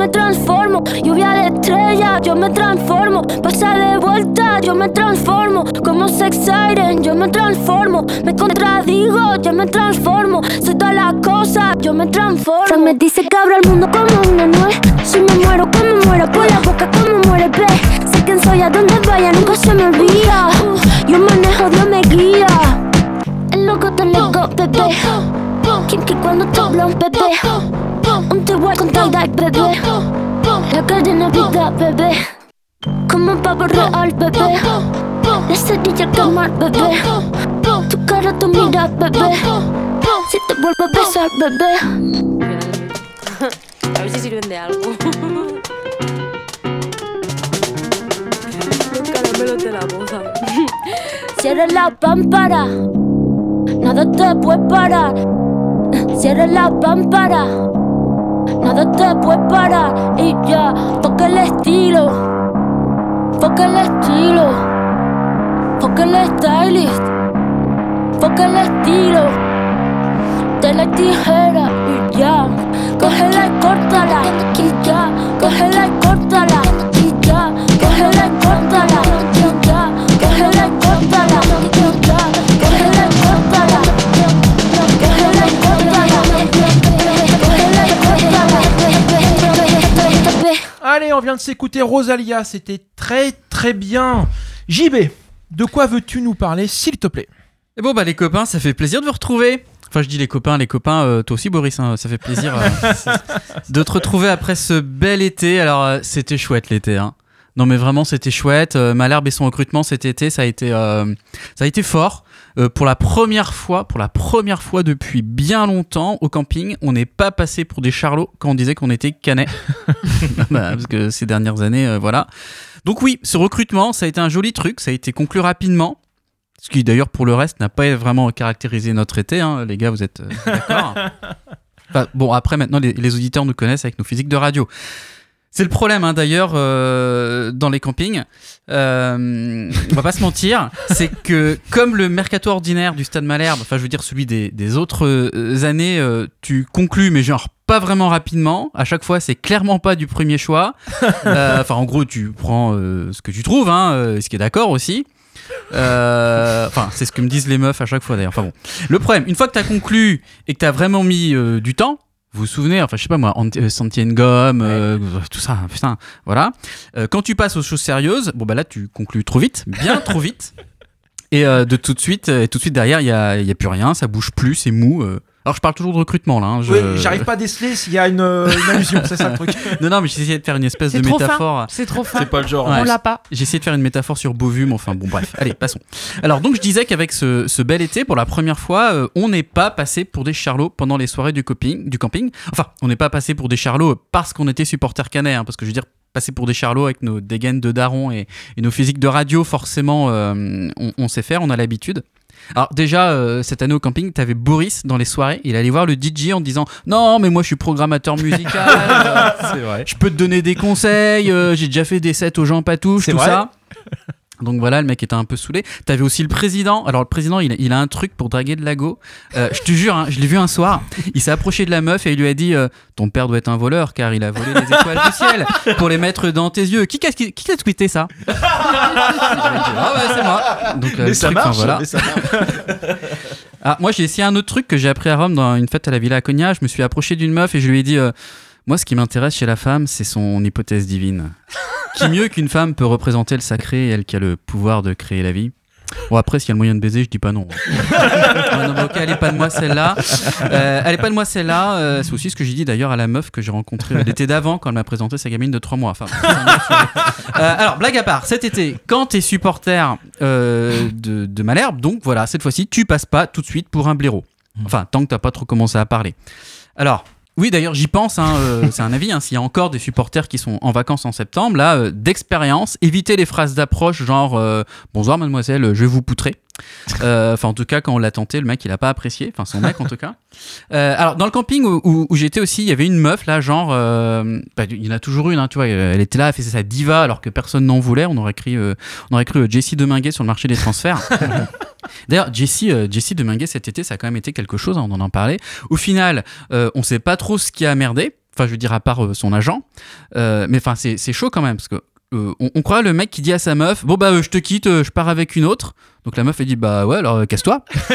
Me transformo. Lluvia de estrellas, yo me transformo. Pasa de vuelta, yo me transformo. Como sex siren, yo me transformo. Me contradigo, yo me transformo. Soy todas las cosas, yo me transformo. Frank me dice que abro el mundo como una nuez. Si me muero, como muero, por la boca, como muere, ve. Sé quién soy, a donde vaya, nunca se me olvida. Yo manejo, Dios me guía. El loco te loco, bebé. Kim que cuando te habla un bebé. Tal bebé. La cadena vida, bebé. Como un pavo real, bebé. La cerilla quemar, bebé. Tu cara, tu mira, bebé. Si te vuelvo a besar, bebé. A ver si sirven de algo. Los caramelos de la boda. Cierra la pámpara, nada te puede parar. Cierra la pámpara, nada te puede parar. Y ya, toca el estilo, toca el estilo, toca el stylist, toca el estilo. De la tijera y ya, cógela y córtala. Y ya, cógela y córtala. Allez, on vient de s'écouter Rosalia, c'était très très bien. JB, de quoi veux-tu nous parler, s'il te plaît? Et bon, bah, les copains, ça fait plaisir de vous retrouver. Enfin, je dis les copains, les copains, euh, toi aussi, Boris, hein, ça fait plaisir euh, de te retrouver après ce bel été. Alors, euh, c'était chouette l'été. Hein. Non mais vraiment c'était chouette. Malherbe et son recrutement cet été, ça a été, ça a été fort. Euh, pour la première fois, pour la première fois depuis bien longtemps au camping, on n'est pas passé pour des charlots quand on disait qu'on était canet. Bah, parce que ces dernières années, euh, voilà. Donc oui, ce recrutement, ça a été un joli truc, ça a été conclu rapidement. Ce qui d'ailleurs pour le reste n'a pas vraiment caractérisé notre été, hein. les gars, vous êtes euh, d'accord Enfin, Bon, après maintenant, les, les auditeurs nous connaissent avec nos physiques de radio. C'est le problème hein, d'ailleurs euh, dans les campings. Euh, on va pas se mentir, c'est que comme le mercato ordinaire du Stade Malherbe, enfin je veux dire celui des, des autres euh, années, euh, tu conclus mais genre pas vraiment rapidement. À chaque fois, c'est clairement pas du premier choix. Euh, Enfin en gros, tu prends ce que tu trouves, hein, ce qui est d'accord aussi. Euh, Enfin, c'est ce que me disent les meufs à chaque fois d'ailleurs. Enfin bon. Le problème, une fois que tu as conclu et que tu as vraiment mis du temps, vous vous souvenez, enfin je sais pas moi, euh, Santi Ngom, euh, tout ça, putain, voilà. Euh, quand tu passes aux choses sérieuses, bon bah là tu conclus trop vite, bien trop vite. Et euh, de tout de suite, et tout de suite derrière, il y a, y a plus rien, ça bouge plus, c'est mou. Alors je parle toujours de recrutement là. hein, je- Oui, J'arrive pas à déceler s'il y a une, euh, une allusion, c'est ça le truc. non, non, mais j'ai essayé de faire une espèce de métaphore. C'est trop fin. C'est pas le genre. On l'a pas. J'ai essayé de faire une métaphore sur Beauvue, mais enfin bon, bref. Allez, passons. Alors, donc, je disais qu'avec ce, ce bel été, pour la première fois, euh, on n'est pas passé pour des charlots pendant les soirées du, coping, du camping. Enfin, on n'est pas passé pour des charlots parce qu'on était supporter canet, hein, parce que je veux dire, passer pour des charlots avec nos dégaines de daron et, et nos physiques de radio, forcément, euh, on, on sait faire, on a l'habitude. Alors déjà, euh, cette année au camping, t'avais Boris dans les soirées, il allait voir le DJ en disant « Non, mais moi je suis programmateur musical, euh, vrai. je peux te donner des conseils, euh, j'ai déjà fait des sets aux gens patouches, tout vrai ça. Donc voilà, le mec était un peu saoulé. T'avais aussi le président. Alors le président, il a, il a un truc pour draguer de l'ago. Euh, je te jure, hein, je l'ai vu un soir. Il s'est approché de la meuf et il lui a dit euh, Ton père doit être un voleur car il a volé les étoiles du ciel pour les mettre dans tes yeux. Qui qu'a qui, qui t'a tweeté ça? Ah ouais, c'est moi. Donc, euh, Mais ça truc, marche, voilà. mais ça marche. Ah, moi, j'ai essayé un autre truc que j'ai appris à Rome dans une fête à la Villa Cogna. Je me suis approché d'une meuf et je lui ai dit euh, Moi, ce qui m'intéresse chez la femme, c'est son hypothèse divine. qui mieux qu'une femme peut représenter le sacré, elle qui a le pouvoir de créer la vie? Bon, après, s'il y a le moyen de baiser, je dis pas non. Non, mais ok, elle est pas de moi celle-là. Euh, elle est pas de moi celle-là. Euh, c'est aussi ce que j'ai dit d'ailleurs à la meuf que j'ai rencontrée l'été d'avant quand elle m'a présenté sa gamine de 3 mois. Enfin. Euh, alors, blague à part, cet été, quand t'es supporter euh, de, de Malherbe, donc voilà, cette fois-ci, tu passes pas tout de suite pour un blaireau. Enfin, tant que t'as pas trop commencé à parler. Alors, oui, d'ailleurs, j'y pense, hein, euh, c'est un avis. hein, S'il y a encore des supporters qui sont en vacances en septembre, là, euh, d'expérience, évitez les phrases d'approche genre euh, Bonsoir, mademoiselle, je vais vous poutrer. Euh, Enfin, en tout cas, quand on l'a tenté, le mec, il a pas apprécié. Enfin, son mec, en tout cas. Euh, alors, dans le camping où, où- où j'étais aussi, il y avait une meuf, là, genre. euh, bah, il y en a toujours une, hein, tu vois. Elle était là, elle faisait sa diva alors que personne n'en voulait. On aurait cru, on aurait cru Jessie Deminguet sur le marché des transferts. D'ailleurs, Jessie, euh, Jessie Deminguet cet été, ça a quand même été quelque chose, hein, on en a parlé. Au final, euh, on sait pas trop ce qui a merdé. Enfin, je veux dire, à part euh, son agent. Mais enfin, c'est c'est chaud quand même, parce que euh, on, on croit le mec qui dit à sa meuf Bon, bah, euh, je te quitte, euh, je pars avec une autre. Donc la meuf, elle dit Bah, ouais, alors casse-toi.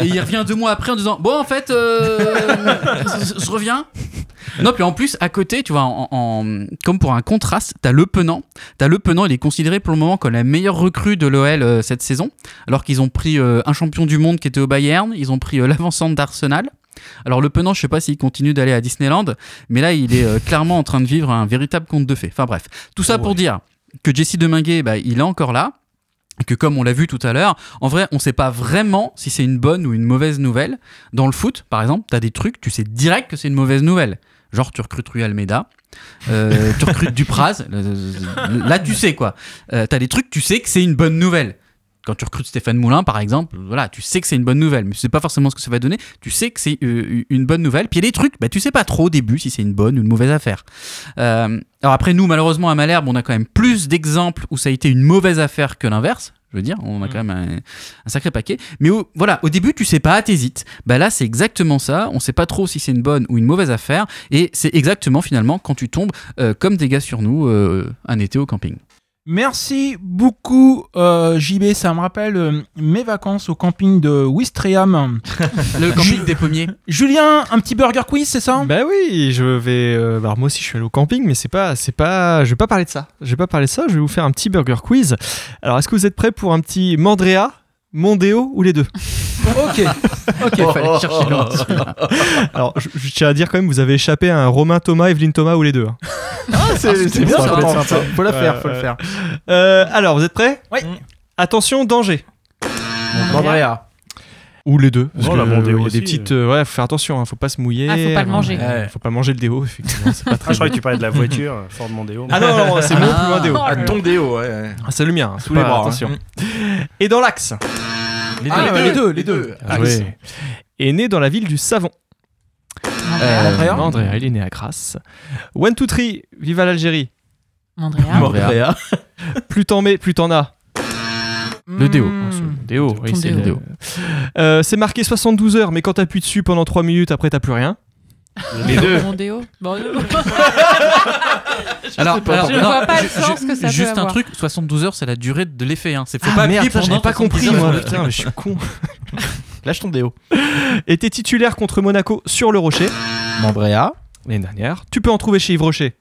Et il revient deux mois après en disant Bon, en fait, je reviens. Non, puis en plus, à côté, tu vois, en, en- comme pour un contraste, t'as Le Penant. T'as Le Penant, il est considéré pour le moment comme la meilleure recrue de l'OL cette saison. Alors qu'ils ont pris un champion du monde qui était au Bayern, ils ont pris l'avancante d'Arsenal. Alors Le Penant, je sais pas s'il continue d'aller à Disneyland, mais là, il est euh, clairement en train de vivre un véritable conte de fées. Enfin bref, tout ça pour dire que Jesse Deminguet, bah, il est encore là. Et que comme on l'a vu tout à l'heure, en vrai, on sait pas vraiment si c'est une bonne ou une mauvaise nouvelle. Dans le foot, par exemple, t'as des trucs, tu sais direct que c'est une mauvaise nouvelle. Genre, tu recrutes Rui Almeida, euh, tu recrutes Dupraz, là tu sais quoi. Euh, t'as des trucs, tu sais que c'est une bonne nouvelle. Quand tu recrutes Stéphane Moulin, par exemple, voilà, tu sais que c'est une bonne nouvelle, mais tu sais pas forcément ce que ça va donner. Tu sais que c'est euh, une bonne nouvelle. Puis il y a des trucs, bah, tu sais pas trop au début si c'est une bonne ou une mauvaise affaire. Euh, alors après, nous, malheureusement, à Malherbe, on a quand même plus d'exemples où ça a été une mauvaise affaire que l'inverse. Je veux dire, on a quand même un, un sacré paquet. Mais au, voilà, au début, tu sais pas, t'hésites. Bah là, c'est exactement ça. On sait pas trop si c'est une bonne ou une mauvaise affaire. Et c'est exactement finalement quand tu tombes euh, comme des gars sur nous euh, un été au camping. Merci beaucoup, euh, JB. Ça me rappelle euh, mes vacances au camping de Wistreham. Le camping des pommiers. Julien, un petit burger quiz, c'est ça? Bah oui, je vais. euh, alors moi aussi, je suis allé au camping, mais c'est pas, c'est pas. Je vais pas parler de ça. Je vais pas parler de ça. Je vais vous faire un petit burger quiz. Alors, est-ce que vous êtes prêts pour un petit Mandrea, Mondeo ou les deux? Ok. Ok, fallait chercher loin. Alors, je, je tiens à dire quand même, vous avez échappé à un Romain Thomas, Evelyne Thomas ou les deux. hein. c'est c'est bien, Ça. Faut la faire, faut le ouais. faire. Euh, alors, vous êtes prêts Oui. Attention, danger. Andrea. Ou les deux. Parce Oh, que, la euh, il y a aussi, des petites. euh, ouais, faut faire attention, hein, faut pas se mouiller. Ah, faut pas le manger. Ouais, faut pas manger le déo, effectivement. C'est pas Ah, très je croyais que tu parlais de la voiture, Ford Mondeo. Ah non, non, c'est mon plus loin déo. Là. Ton déo, ouais. Ah, c'est le mien, hein, Sous les pas- bras, Attention. hein. Et dans l'axe. Les deux, les deux, les deux. Ah, oui. Est né dans la ville du savon. Euh, Andrea. Andrea, il est né à Grasse. One, two, three, viva l'Algérie. Andrea. Andrea. plus t'en mets, plus t'en as. Le déo. C'est le déo, oui, c'est le déo. Euh, c'est marqué 72 heures, mais quand t'appuies dessus pendant 3 minutes, après t'as plus rien. Les deux. Mon déo. Bon, euh, Alors, alors, Je non, vois pas le sens que ça peut Juste un avoir. truc, 72 heures, c'est la durée de l'effet. Hein. C'est faut Ah, pas merde, appuyer pendant pas 70 compris, moi. Putain, mais je suis con. Lâche ton déo. Était titulaire contre Monaco sur le Rocher Mandrea. l'année dernière. Tu peux en trouver chez Yves Rocher.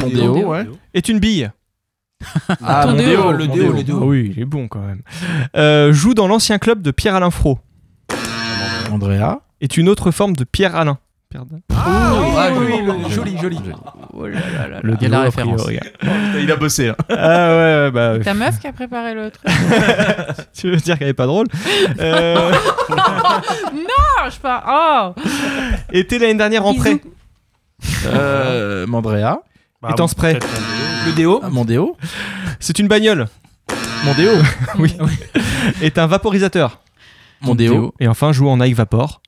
Mon déo. déo, ouais. Est une bille. Ah, Ton mon déo, déo, le déo. Ah oui, il est bon quand même. Euh, joue dans l'ancien club de Pierre-Alain Fro. Andrea. Est une autre forme de Pierre-Alain. Pardon. Ah, oui, Ah, oui, joli. oui, joli, joli. Le Il y a la référence. priori. Il a bossé. hein. Ah ouais, ouais, bah. Ta meuf qui a préparé le truc. tu veux dire qu'elle est pas drôle euh, non, je pas. Oh Était l'année dernière en prêt. Euh, Mandrea. Bah, est en spray. Mondeo. Le déo. Ah, mon déo. C'est une bagnole. Mon déo. Oui. Est un vaporisateur. Mon déo. Et enfin, joue en Nike Vapor.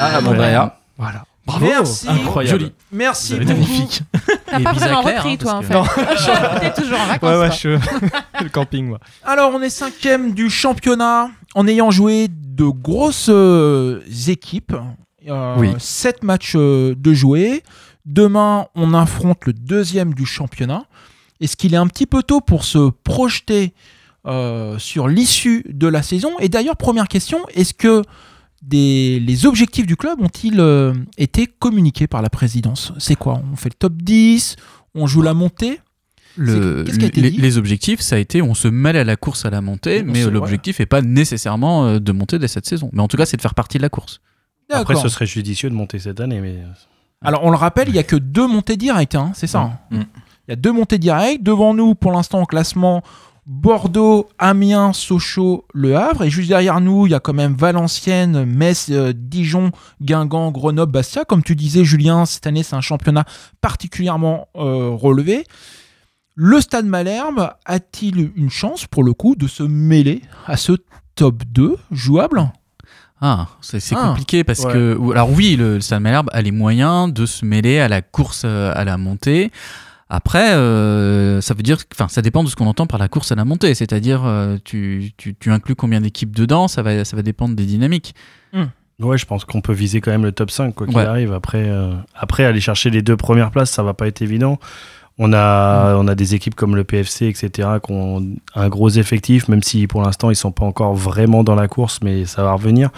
Ah, Mandrea. Voilà. Merci. Incroyable. Joli. Merci Vous avez beaucoup. magnifique. T'as pas vraiment Claire, repris, hein, toi, en fait. T'es toujours en vacances. Ouais, ouais, je le camping, moi. Alors, on est cinquième du championnat en ayant joué de grosses euh, équipes. Euh, Oui. Sept matchs euh, de jouer. Demain, on affronte le deuxième du championnat. Est-ce qu'il est un petit peu tôt pour se projeter euh, sur l'issue de la saison? Et d'ailleurs, première question, est-ce que des, les objectifs du club ont-ils euh, été communiqués par la présidence? C'est quoi? On fait le top 10 On joue la montée? Le- Qu'est-ce qui a été les, dit? les objectifs, ça a été on se mêle à la course à la montée, On mais euh, l'objectif n'est pas nécessairement euh, de monter dès cette saison. Mais en tout cas, c'est de faire partie de la course. Après, ce serait judicieux de monter cette année, mais. Alors, on le rappelle, il n'y a que deux montées directes, hein, c'est ça? hein. Mm. Il y a deux montées directes. Devant nous, pour l'instant, au classement, Bordeaux, Amiens, Sochaux, Le Havre. Et juste derrière nous, il y a quand même Valenciennes, Metz, euh, Dijon, Guingamp, Grenoble, Bastia. Comme tu disais, Julien, cette année, c'est un championnat particulièrement euh, relevé. Le Stade Malherbe a-t-il une chance, pour le coup, de se mêler à ce top 2 jouable? Ah, c'est Ah. compliqué parce Ouais. que. Alors, oui, le, le Stade Malherbe a les moyens de se mêler à la course euh, à la montée. Après, euh, ça veut dire, enfin, ça dépend de ce qu'on entend par la course à la montée. C'est-à-dire, euh, tu, tu, tu inclus combien d'équipes dedans, ça va, ça va dépendre des dynamiques. Ouais, je pense qu'on peut viser quand même le top 5, quoi qu'il Ouais. arrive. Après, euh, après, aller chercher les deux premières places, ça va pas être évident. On a, on a des équipes comme le PFC, etc., qui ont un gros effectif, même si pour l'instant ils sont pas encore vraiment dans la course, mais ça va revenir.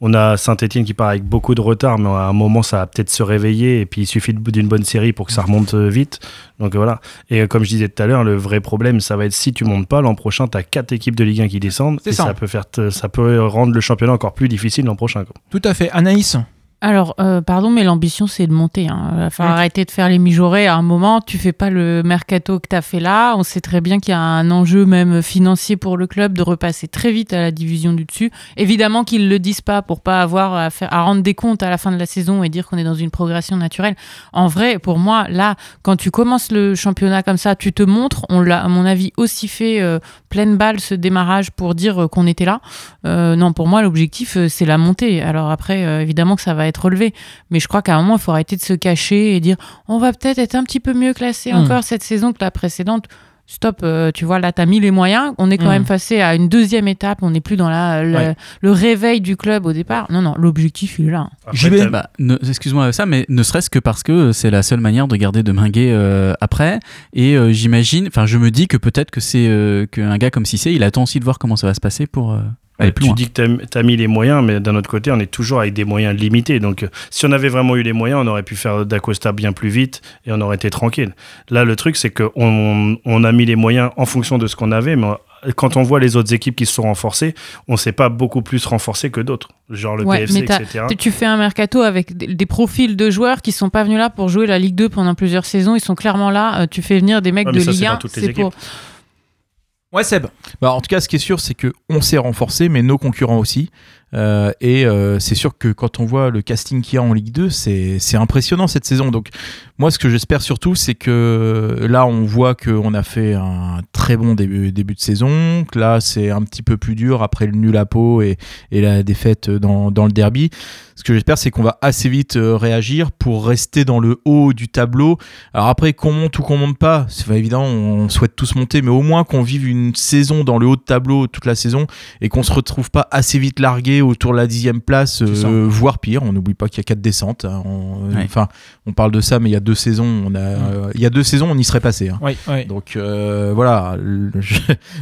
On a Saint-Etienne qui part avec beaucoup de retard, mais à un moment ça va peut-être se réveiller, et puis il suffit d'une bonne série pour que ça remonte euh, vite. Donc euh, voilà. Et euh, comme je disais tout à l'heure, le vrai problème, ça va être si tu montes pas, l'an prochain, tu as quatre équipes de Ligue 1 qui descendent, C'est et ça. ça. peut faire ça peut rendre le championnat encore plus difficile l'an prochain. quoi. Tout à fait. Anaïs? Alors, euh, pardon, mais l'ambition, c'est de monter. Hein. Il va falloir arrêter de faire les mijaurés. À un moment, tu fais pas le mercato que tu as fait là. On sait très bien qu'il y a un enjeu même financier pour le club de repasser très vite à la division du dessus. Évidemment qu'ils le disent pas pour pas avoir à, faire, à rendre des comptes à la fin de la saison et dire qu'on est dans une progression naturelle. En vrai, pour moi, là, quand tu commences le championnat comme ça, tu te montres. On l'a, à mon avis, aussi fait euh, pleine balle ce démarrage pour dire euh, qu'on était là. Non, pour moi, l'objectif, c'est la montée. Alors après, évidemment que ça va être relevé. Mais je crois qu'à un moment, il faut arrêter de se cacher et dire on va peut-être être un petit peu mieux classé Hmm. encore cette saison que la précédente. Stop, euh, tu vois, là, tu as mis les moyens. On est quand Hmm. même passé à une deuxième étape. On n'est plus dans la, le, Ouais. le réveil du club au départ. Non, non, l'objectif, il est là. Après, Bah, ne- Excuse-moi ça, mais ne serait-ce que parce que c'est la seule manière de garder de Minguet euh, après. Et euh, j'imagine, enfin, je me dis que peut-être que c'est euh, qu'un gars comme Cissé, il attend aussi de voir comment ça va se passer pour aller plus tu loin. dis que tu as, mis les moyens, mais d'un autre côté, on est toujours avec des moyens limités. Donc, euh, si on avait vraiment eu les moyens, on aurait pu faire d'Acosta bien plus vite et on aurait été tranquille. Là, le truc, c'est qu'on on a mis les moyens en fonction de ce qu'on avait, mais quand on voit les autres équipes qui se sont renforcées, on s'est pas beaucoup plus renforcé que d'autres, genre le Ouais, PFC, mais etc. tu- fais un mercato avec des, des profils de joueurs qui sont pas venus là pour jouer la Ligue 2 pendant plusieurs saisons. Ils sont clairement là. Euh, tu fais venir des mecs Ouais, de ça, Ligue c'est 1. dans toutes les c'est pour- Ouais, Seb. Bah, en tout cas, ce qui est sûr, c'est que on s'est renforcé, mais nos concurrents aussi. Euh, et euh, c'est sûr que quand on voit le casting qu'il y a en Ligue 2, c'est impressionnant cette saison. Donc, moi, ce que j'espère surtout, c'est que là, on voit qu'on a fait un très bon début, début de saison. Que là, c'est un petit peu plus dur après le nul à Pau et, et la défaite dans, dans le derby. Ce que j'espère, c'est qu'on va assez vite euh, réagir pour rester dans le haut du tableau. Alors après, qu'on monte ou qu'on monte pas, c'est pas évident, on souhaite tous monter, mais au moins qu'on vive une saison dans le haut de tableau toute la saison et qu'on se retrouve pas assez vite largué autour de la dixième place, euh, voire pire. On n'oublie pas qu'il y a quatre descentes. hein. On- Ouais. Enfin, on parle de ça, mais il y a deux saisons, on a, euh, il y a deux saisons, on y serait passé. hein. Oui, oui. Donc euh, voilà,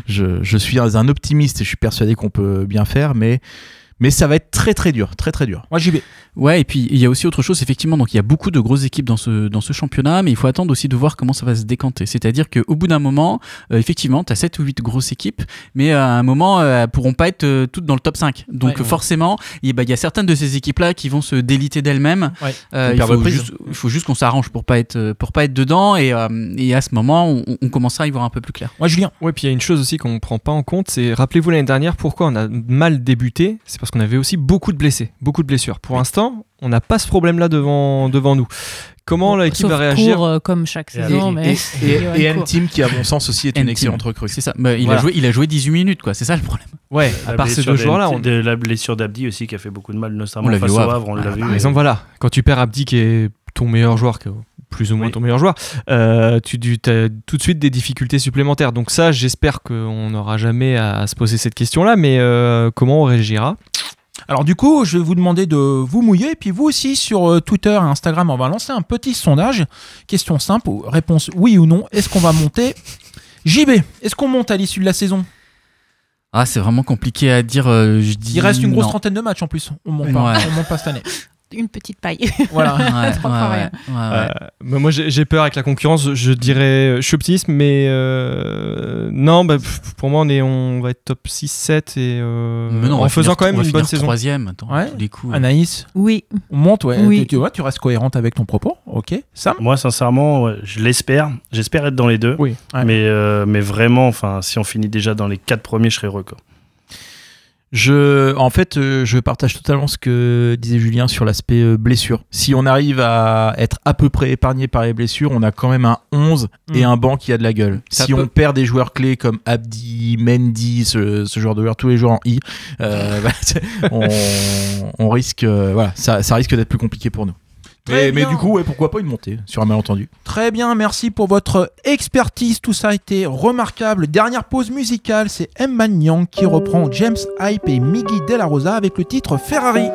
je, je suis un optimiste et je suis persuadé qu'on peut bien faire, mais mais ça va être très très dur, très très dur. Moi, j'y vais. Ouais, et puis il y a aussi autre chose, effectivement. Donc il y a beaucoup de grosses équipes dans ce, dans ce championnat, mais il faut attendre aussi de voir comment ça va se décanter. C'est-à-dire qu'au bout d'un moment, euh, effectivement, tu as 7 ou 8 grosses équipes, mais à un moment, euh, elles pourront pas être euh, toutes dans le top 5. Donc Ouais. forcément, il bah, il y a certaines de ces équipes-là qui vont se déliter d'elles-mêmes. Ouais. Euh, il, faut juste, il faut juste qu'on s'arrange pour pas être, pour pas être dedans, et, euh, et à ce moment, on, on commencera à y voir un peu plus clair. Moi, Julien. Ouais, puis il y a une chose aussi qu'on ne prend pas en compte, c'est rappelez-vous l'année dernière pourquoi on a mal débuté, c'est parce qu'on avait aussi beaucoup de blessés, beaucoup de blessures. Pour l'instant, on n'a pas ce problème-là devant, devant nous. Comment l'équipe va réagir court, euh, comme chaque Et- saison. mais... Et, et, et Court. N-Team qui, à mon sens, aussi est une excellente recrue. C'est ça. Bah, il, Voilà. a joué, il a joué 18 minutes, quoi. C'est ça le problème. Ouais, La à part ces deux de- joueurs-là, on... de la blessure d'Abdi aussi qui a fait beaucoup de mal, notamment On face vu au Havre. Havre, on l'a Ah, vu. Par exemple, voilà, quand tu perds Abdi qui est ton meilleur joueur, que- plus ou moins Oui. ton meilleur joueur, euh, tu as tout de suite des difficultés supplémentaires. Donc ça, j'espère qu'on n'aura jamais à, à se poser cette question-là, mais euh, comment on réagira Alors du coup, je vais vous demander de vous mouiller et puis vous aussi sur euh, Twitter et Instagram, on va lancer un petit sondage. Question simple, réponse oui ou non. Est-ce qu'on va monter JB, est-ce qu'on monte à l'issue de la saison? Ah, c'est vraiment compliqué à dire. euh, je dis Il reste une grosse non. trentaine de matchs en plus. On monte pas, Ouais. on monte pas cette année. Une petite paille. Voilà. Ouais, Trois ouais, fois ouais, rien. ouais, ouais. Euh, bah, moi, j'ai peur avec la concurrence. Je dirais, je suis optimiste, mais euh, non, bah, pour moi, on, est, on va être top 6-7 et euh, Mais non, on en faisant finir- quand même une bonne saison. Troisième, attends, Ouais. tous les coups. Anaïs, Oui. on monte, ouais. Oui. Tu, tu vois, tu restes cohérente avec ton propos. Ok. Sam Moi, sincèrement, ouais, je l'espère. J'espère être dans les deux. Oui. Ouais. Mais, euh, mais vraiment, enfin, si on finit déjà dans les quatre premiers, je serais heureux. Je, en fait, euh, je partage totalement ce que disait Julien sur l'aspect euh, blessure. Si on arrive à être à peu près épargné par les blessures, on a quand même un 11 et Mm. un banc qui a de la gueule. Ça si peut- on perd des joueurs clés comme Abdi, Mendy, ce, ce genre de joueurs, tous les joueurs en I, euh, bah, on, on risque, euh, voilà, ça, ça risque d'être plus compliqué pour nous. Mais, du coup, ouais, pourquoi pas une montée sur un malentendu Très bien, merci pour votre expertise. Tout ça a été remarquable. Dernière pause musicale, c'est Emma Nyang qui reprend James Hype et Miggy De La Rosa avec le titre Ferrari.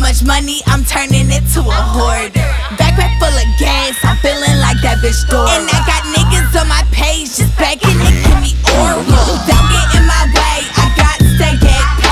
Much money, I'm turning it to a hoarder. Backpack full of gas, I'm feeling like that bitch door. And I got niggas on my page just begging to give me oral. Don't get in my way, I got to get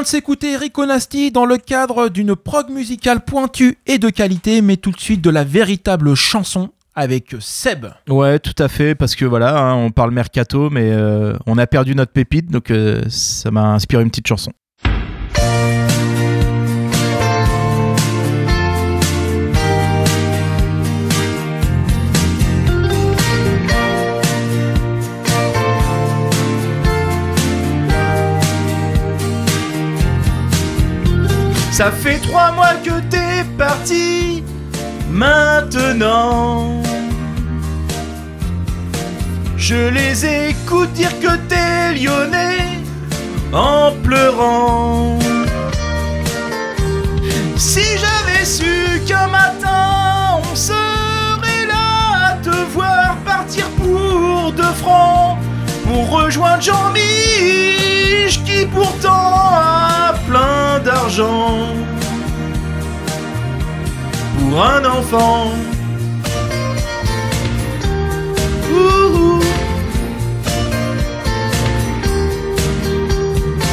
vient de s'écouter Rico Nasty dans le cadre d'une prog musicale pointue et de qualité, mais tout de suite de la véritable chanson avec Seb. Ouais, tout à fait, parce que voilà, hein, on parle mercato, mais euh, on a perdu notre pépite, donc euh, ça m'a inspiré une petite chanson. Ça fait trois mois que t'es parti, maintenant. Je les écoute dire que t'es lyonnais en pleurant. Si j'avais su qu'un matin on serait là à te voir partir pour deux francs, pour rejoindre Jean-Mich qui pourtant a plein d'argent. Pour un enfant.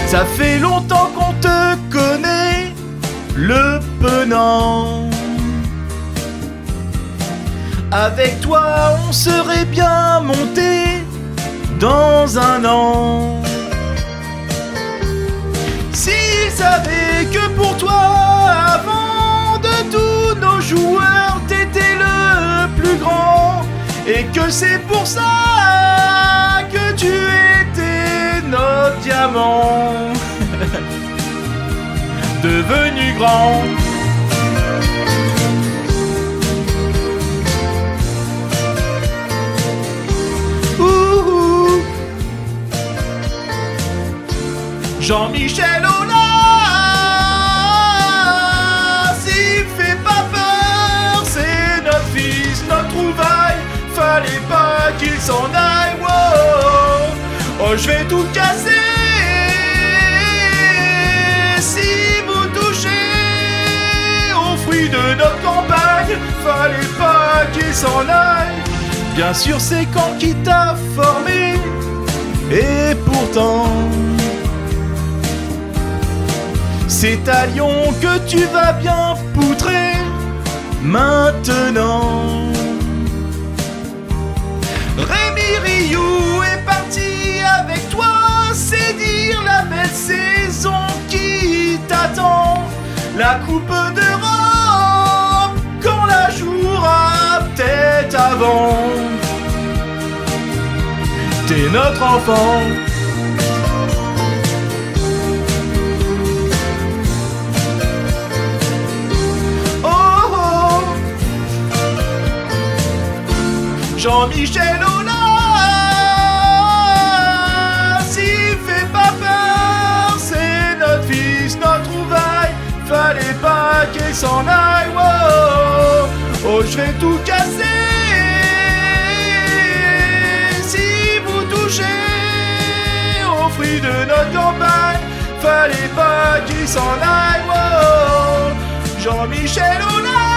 Ça fait longtemps qu'on te connaît, le penant. Avec toi, on serait bien monté dans un an. S'ils savaient que pour toi, avant de tous nos joueurs, t'étais le plus grand. Et que c'est pour ça que tu étais notre diamant. Devenu grand. Jean-Michel Aulas, s'il fait pas peur, c'est notre fils, notre trouvaille. Fallait pas qu'il s'en aille, wow. Oh, je vais tout casser. Si vous touchez aux fruits de notre campagne, fallait pas qu'il s'en aille. Bien sûr, c'est quand qui t'a formé, et pourtant. C'est que tu vas bien poutrer maintenant. Rémi Rioux est parti avec toi, c'est dire la belle saison qui t'attend. La Coupe d'Europe, quand la jouera peut-être avant. T'es notre enfant. Jean-Michel Aulas, s'il fait pas peur, c'est notre fils, notre trouvaille. Fallait pas qu'il s'en aille, wow. Oh, je vais tout casser. Si vous touchez aux fruits de notre campagne, fallait pas qu'il s'en aille, wow. Jean-Michel Aulas,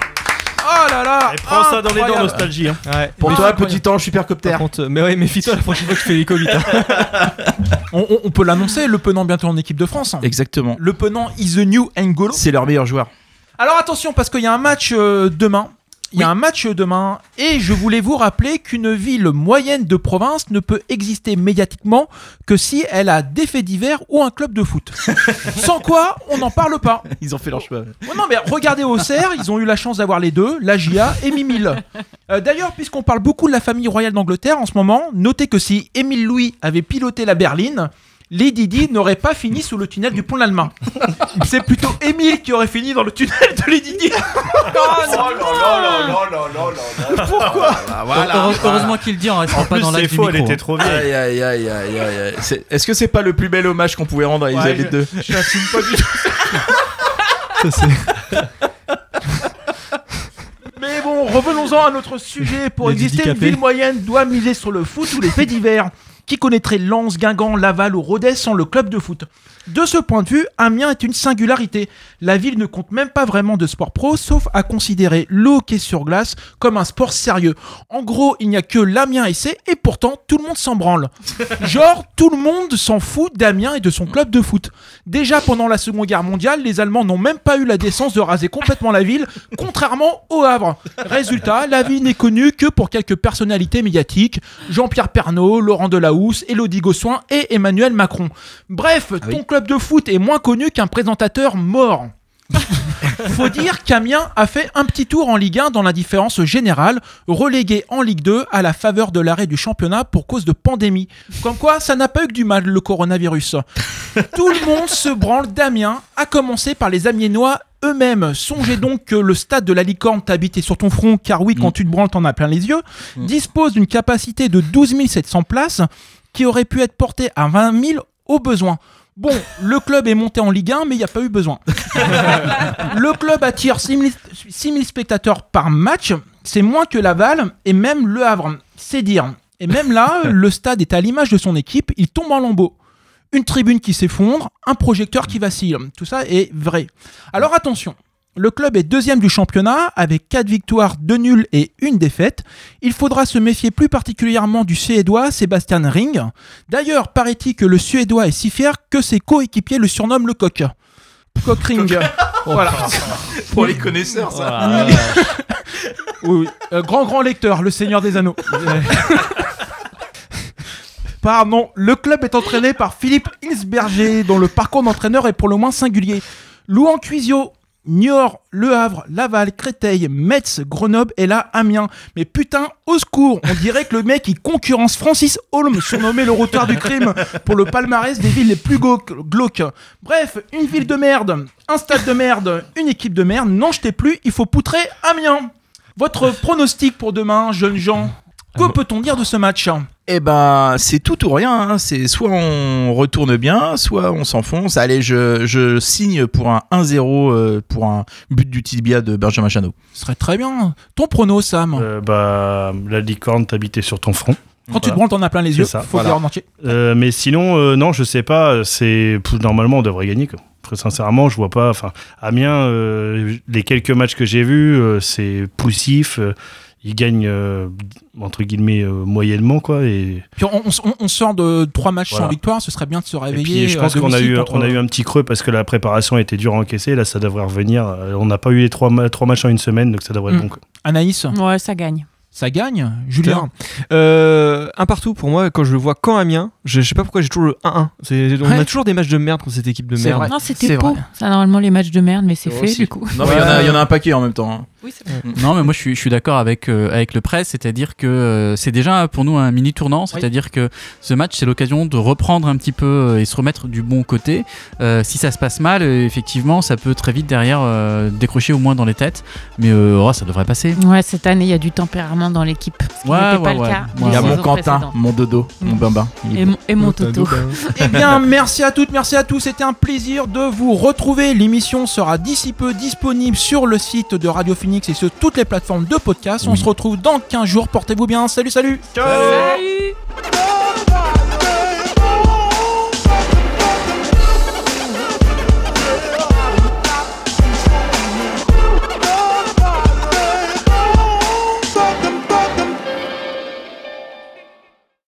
Oh là là. Et prends ça dans les dents, nostalgie. hein. Ouais. Pour Mais- toi, petit ange supercopter. Contre, euh, mais ouais, méfie-toi la prochaine fois que tu fais les Covid. On, on- on peut l'annoncer, Le Penant bientôt en équipe de France. Exactement. Le Penant is the new N'Golo. C'est leur meilleur joueur. Alors attention, parce qu'il y a un match euh, demain. Il y a un match demain et je voulais vous rappeler qu'une ville moyenne de province ne peut exister médiatiquement que si elle a des faits divers ou un club de foot. Sans quoi, on n'en parle pas. Ils ont fait leur choix. Oh non, mais regardez Auxerre, ils ont eu la chance d'avoir les deux, la GIA et Mimile. Euh, D'ailleurs, puisqu'on parle beaucoup de la famille royale d'Angleterre en ce moment, notez que si Émile Louis avait piloté la berline, les Didi n'auraient pas fini sous le tunnel du pont de l'Allemagne. C'est plutôt Émile qui aurait fini dans le tunnel de les Didi. Pourquoi Heure- Heureusement qu'il dit en restant pas dans hein. Aïe, aïe, aïe, aïe, aïe. C'est- Est-ce que c'est pas le plus bel hommage qu'on pouvait rendre à Elisabeth II Je n'assume pas du tout. Mais bon, revenons-en à notre sujet. Pour Les exister, une ville moyenne doit miser sur le foot ou les faits divers. Qui connaîtrait Lens, Guingamp, Laval ou Rodez sans le club de foot? De ce point de vue, Amiens est une singularité. La ville ne compte même pas vraiment de sport pro, sauf à considérer le hockey sur glace comme un sport sérieux. En gros, il n'y a que l'Amiens essai et pourtant tout le monde s'en branle. Genre, tout le monde s'en fout d'Amiens et de son club de foot. Déjà pendant la Seconde Guerre mondiale, les Allemands n'ont même pas eu la décence de raser complètement la ville, contrairement au Havre. Résultat, la ville n'est connue que pour quelques personnalités médiatiques, Jean-Pierre Pernaud, Laurent Delahousse, Élodie Gossuin et Emmanuel Macron. Bref, ton club de foot est moins connu qu'un présentateur mort. Faut dire qu'Amiens a fait un petit tour en Ligue 1 dans l'indifférence générale, relégué en Ligue 2 à la faveur de l'arrêt du championnat pour cause de pandémie. Comme quoi, ça n'a pas eu que du mal, le coronavirus. Tout le monde se branle d'Amiens, à commencer par les Amiénois eux-mêmes. Songez donc que le stade de la Licorne t'a habité sur ton front, car oui, quand tu te branles, t'en as plein les yeux, dispose d'une capacité de 12 700 places qui aurait pu être portée à 20 000 au besoin. Bon, le club est monté en Ligue 1, mais il n'y a pas eu besoin. le club attire 6 000, spectateurs par match, c'est moins que Laval et même Le Havre, c'est dire. Et même là, le stade est à l'image de son équipe, il tombe en lambeaux. Une tribune qui s'effondre, un projecteur qui vacille. Tout ça est vrai. Alors attention, le club est deuxième du championnat avec 4 victoires, 2 nuls et une défaite. Il faudra se méfier plus particulièrement du Suédois Sébastien Ring. D'ailleurs, paraît-il que le Suédois est si fier que ses coéquipiers le surnomment le coq. Coq Ring. voilà. Pour les connaisseurs, ça. Ah, oui, oui. Euh, grand, grand lecteur, le Seigneur des Anneaux. Pardon, le club est entraîné par Philippe Hilsberger, dont le parcours d'entraîneur est pour le moins singulier. Louan Cuisio, Niort, Le Havre, Laval, Créteil, Metz, Grenoble et là Amiens. Mais putain, au secours, on dirait que le mec il concurrence Francis Holm, surnommé le roteur du crime, pour le palmarès des villes les plus glauques. glauques. Bref, une ville de merde, un stade de merde, une équipe de merde, n'en jetez plus, il faut poutrer Amiens. Votre pronostic pour demain, jeunes gens Que peut-on dire de ce match? Eh ben, c'est tout ou rien. hein. C'est soit on retourne bien, soit on s'enfonce. Allez, je, je signe pour un 1-0 euh, pour un but du tibia de Benjamin Chanot. Ce serait très bien. Ton prono, Sam Euh, bah, la licorne t'habitait sur ton front. Quand tu te branles, t'en as plein les yeux. ça, Faut voilà. en entier. Euh, mais sinon, euh, non, je sais pas. C'est normalement on devrait gagner. Quoi. Très sincèrement, je vois pas. Enfin, Amiens, euh, les quelques matchs que j'ai vus, euh, c'est poussif. Euh, ils gagnent euh, entre guillemets euh, moyennement, quoi. Et, Puis on, on- on sort de trois matchs Voilà. sans victoire, ce serait bien de se et réveiller. puis je pense à qu'on a eu, contre- on a eu un petit creux parce que la préparation était dure à encaisser. Là, ça devrait revenir. Euh, On n'a pas eu les trois, trois matchs en une semaine, donc ça devrait être Mm. bon. quoi. Anaïs Ouais, ça gagne. Ça gagne Julien Euh, un partout pour moi, quand je le vois quand Amiens, je, je sais pas pourquoi j'ai toujours le 1-1. C'est- On Ouais. a toujours des matchs de merde contre cette équipe de C'est merde. vrai. Non, C'est c'était Pau. Ça, normalement, les matchs de merde, mais c'est fait, Aussi. du coup. Non, mais il y en a- il y, en a un paquet en même temps. hein. Oui, c'est vrai. Non, mais moi je suis, je suis d'accord avec, euh, avec le presse, c'est-à-dire que euh, c'est déjà pour nous un mini tournant, c'est-à-dire que ce match c'est l'occasion de reprendre un petit peu euh, et se remettre du bon côté. Euh, si ça se passe mal, euh, effectivement, ça peut très vite derrière euh, décrocher au moins dans les têtes, mais euh, oh, ça devrait passer. Ouais, cette année, il y a du tempérament dans l'équipe. Ce qui Ouais, n'était ouais, pas ouais. le cas. Il y a mon Quentin, mon dodo, mon bambin. Il est Et mon, et mon Toto. Eh bien, merci à toutes, merci à tous. C'était un plaisir de vous retrouver. L'émission sera d'ici peu disponible sur le site de Radio et sur toutes les plateformes de podcast. On se retrouve dans 15 jours. Portez-vous bien. Salut, salut. Ciao. Salut.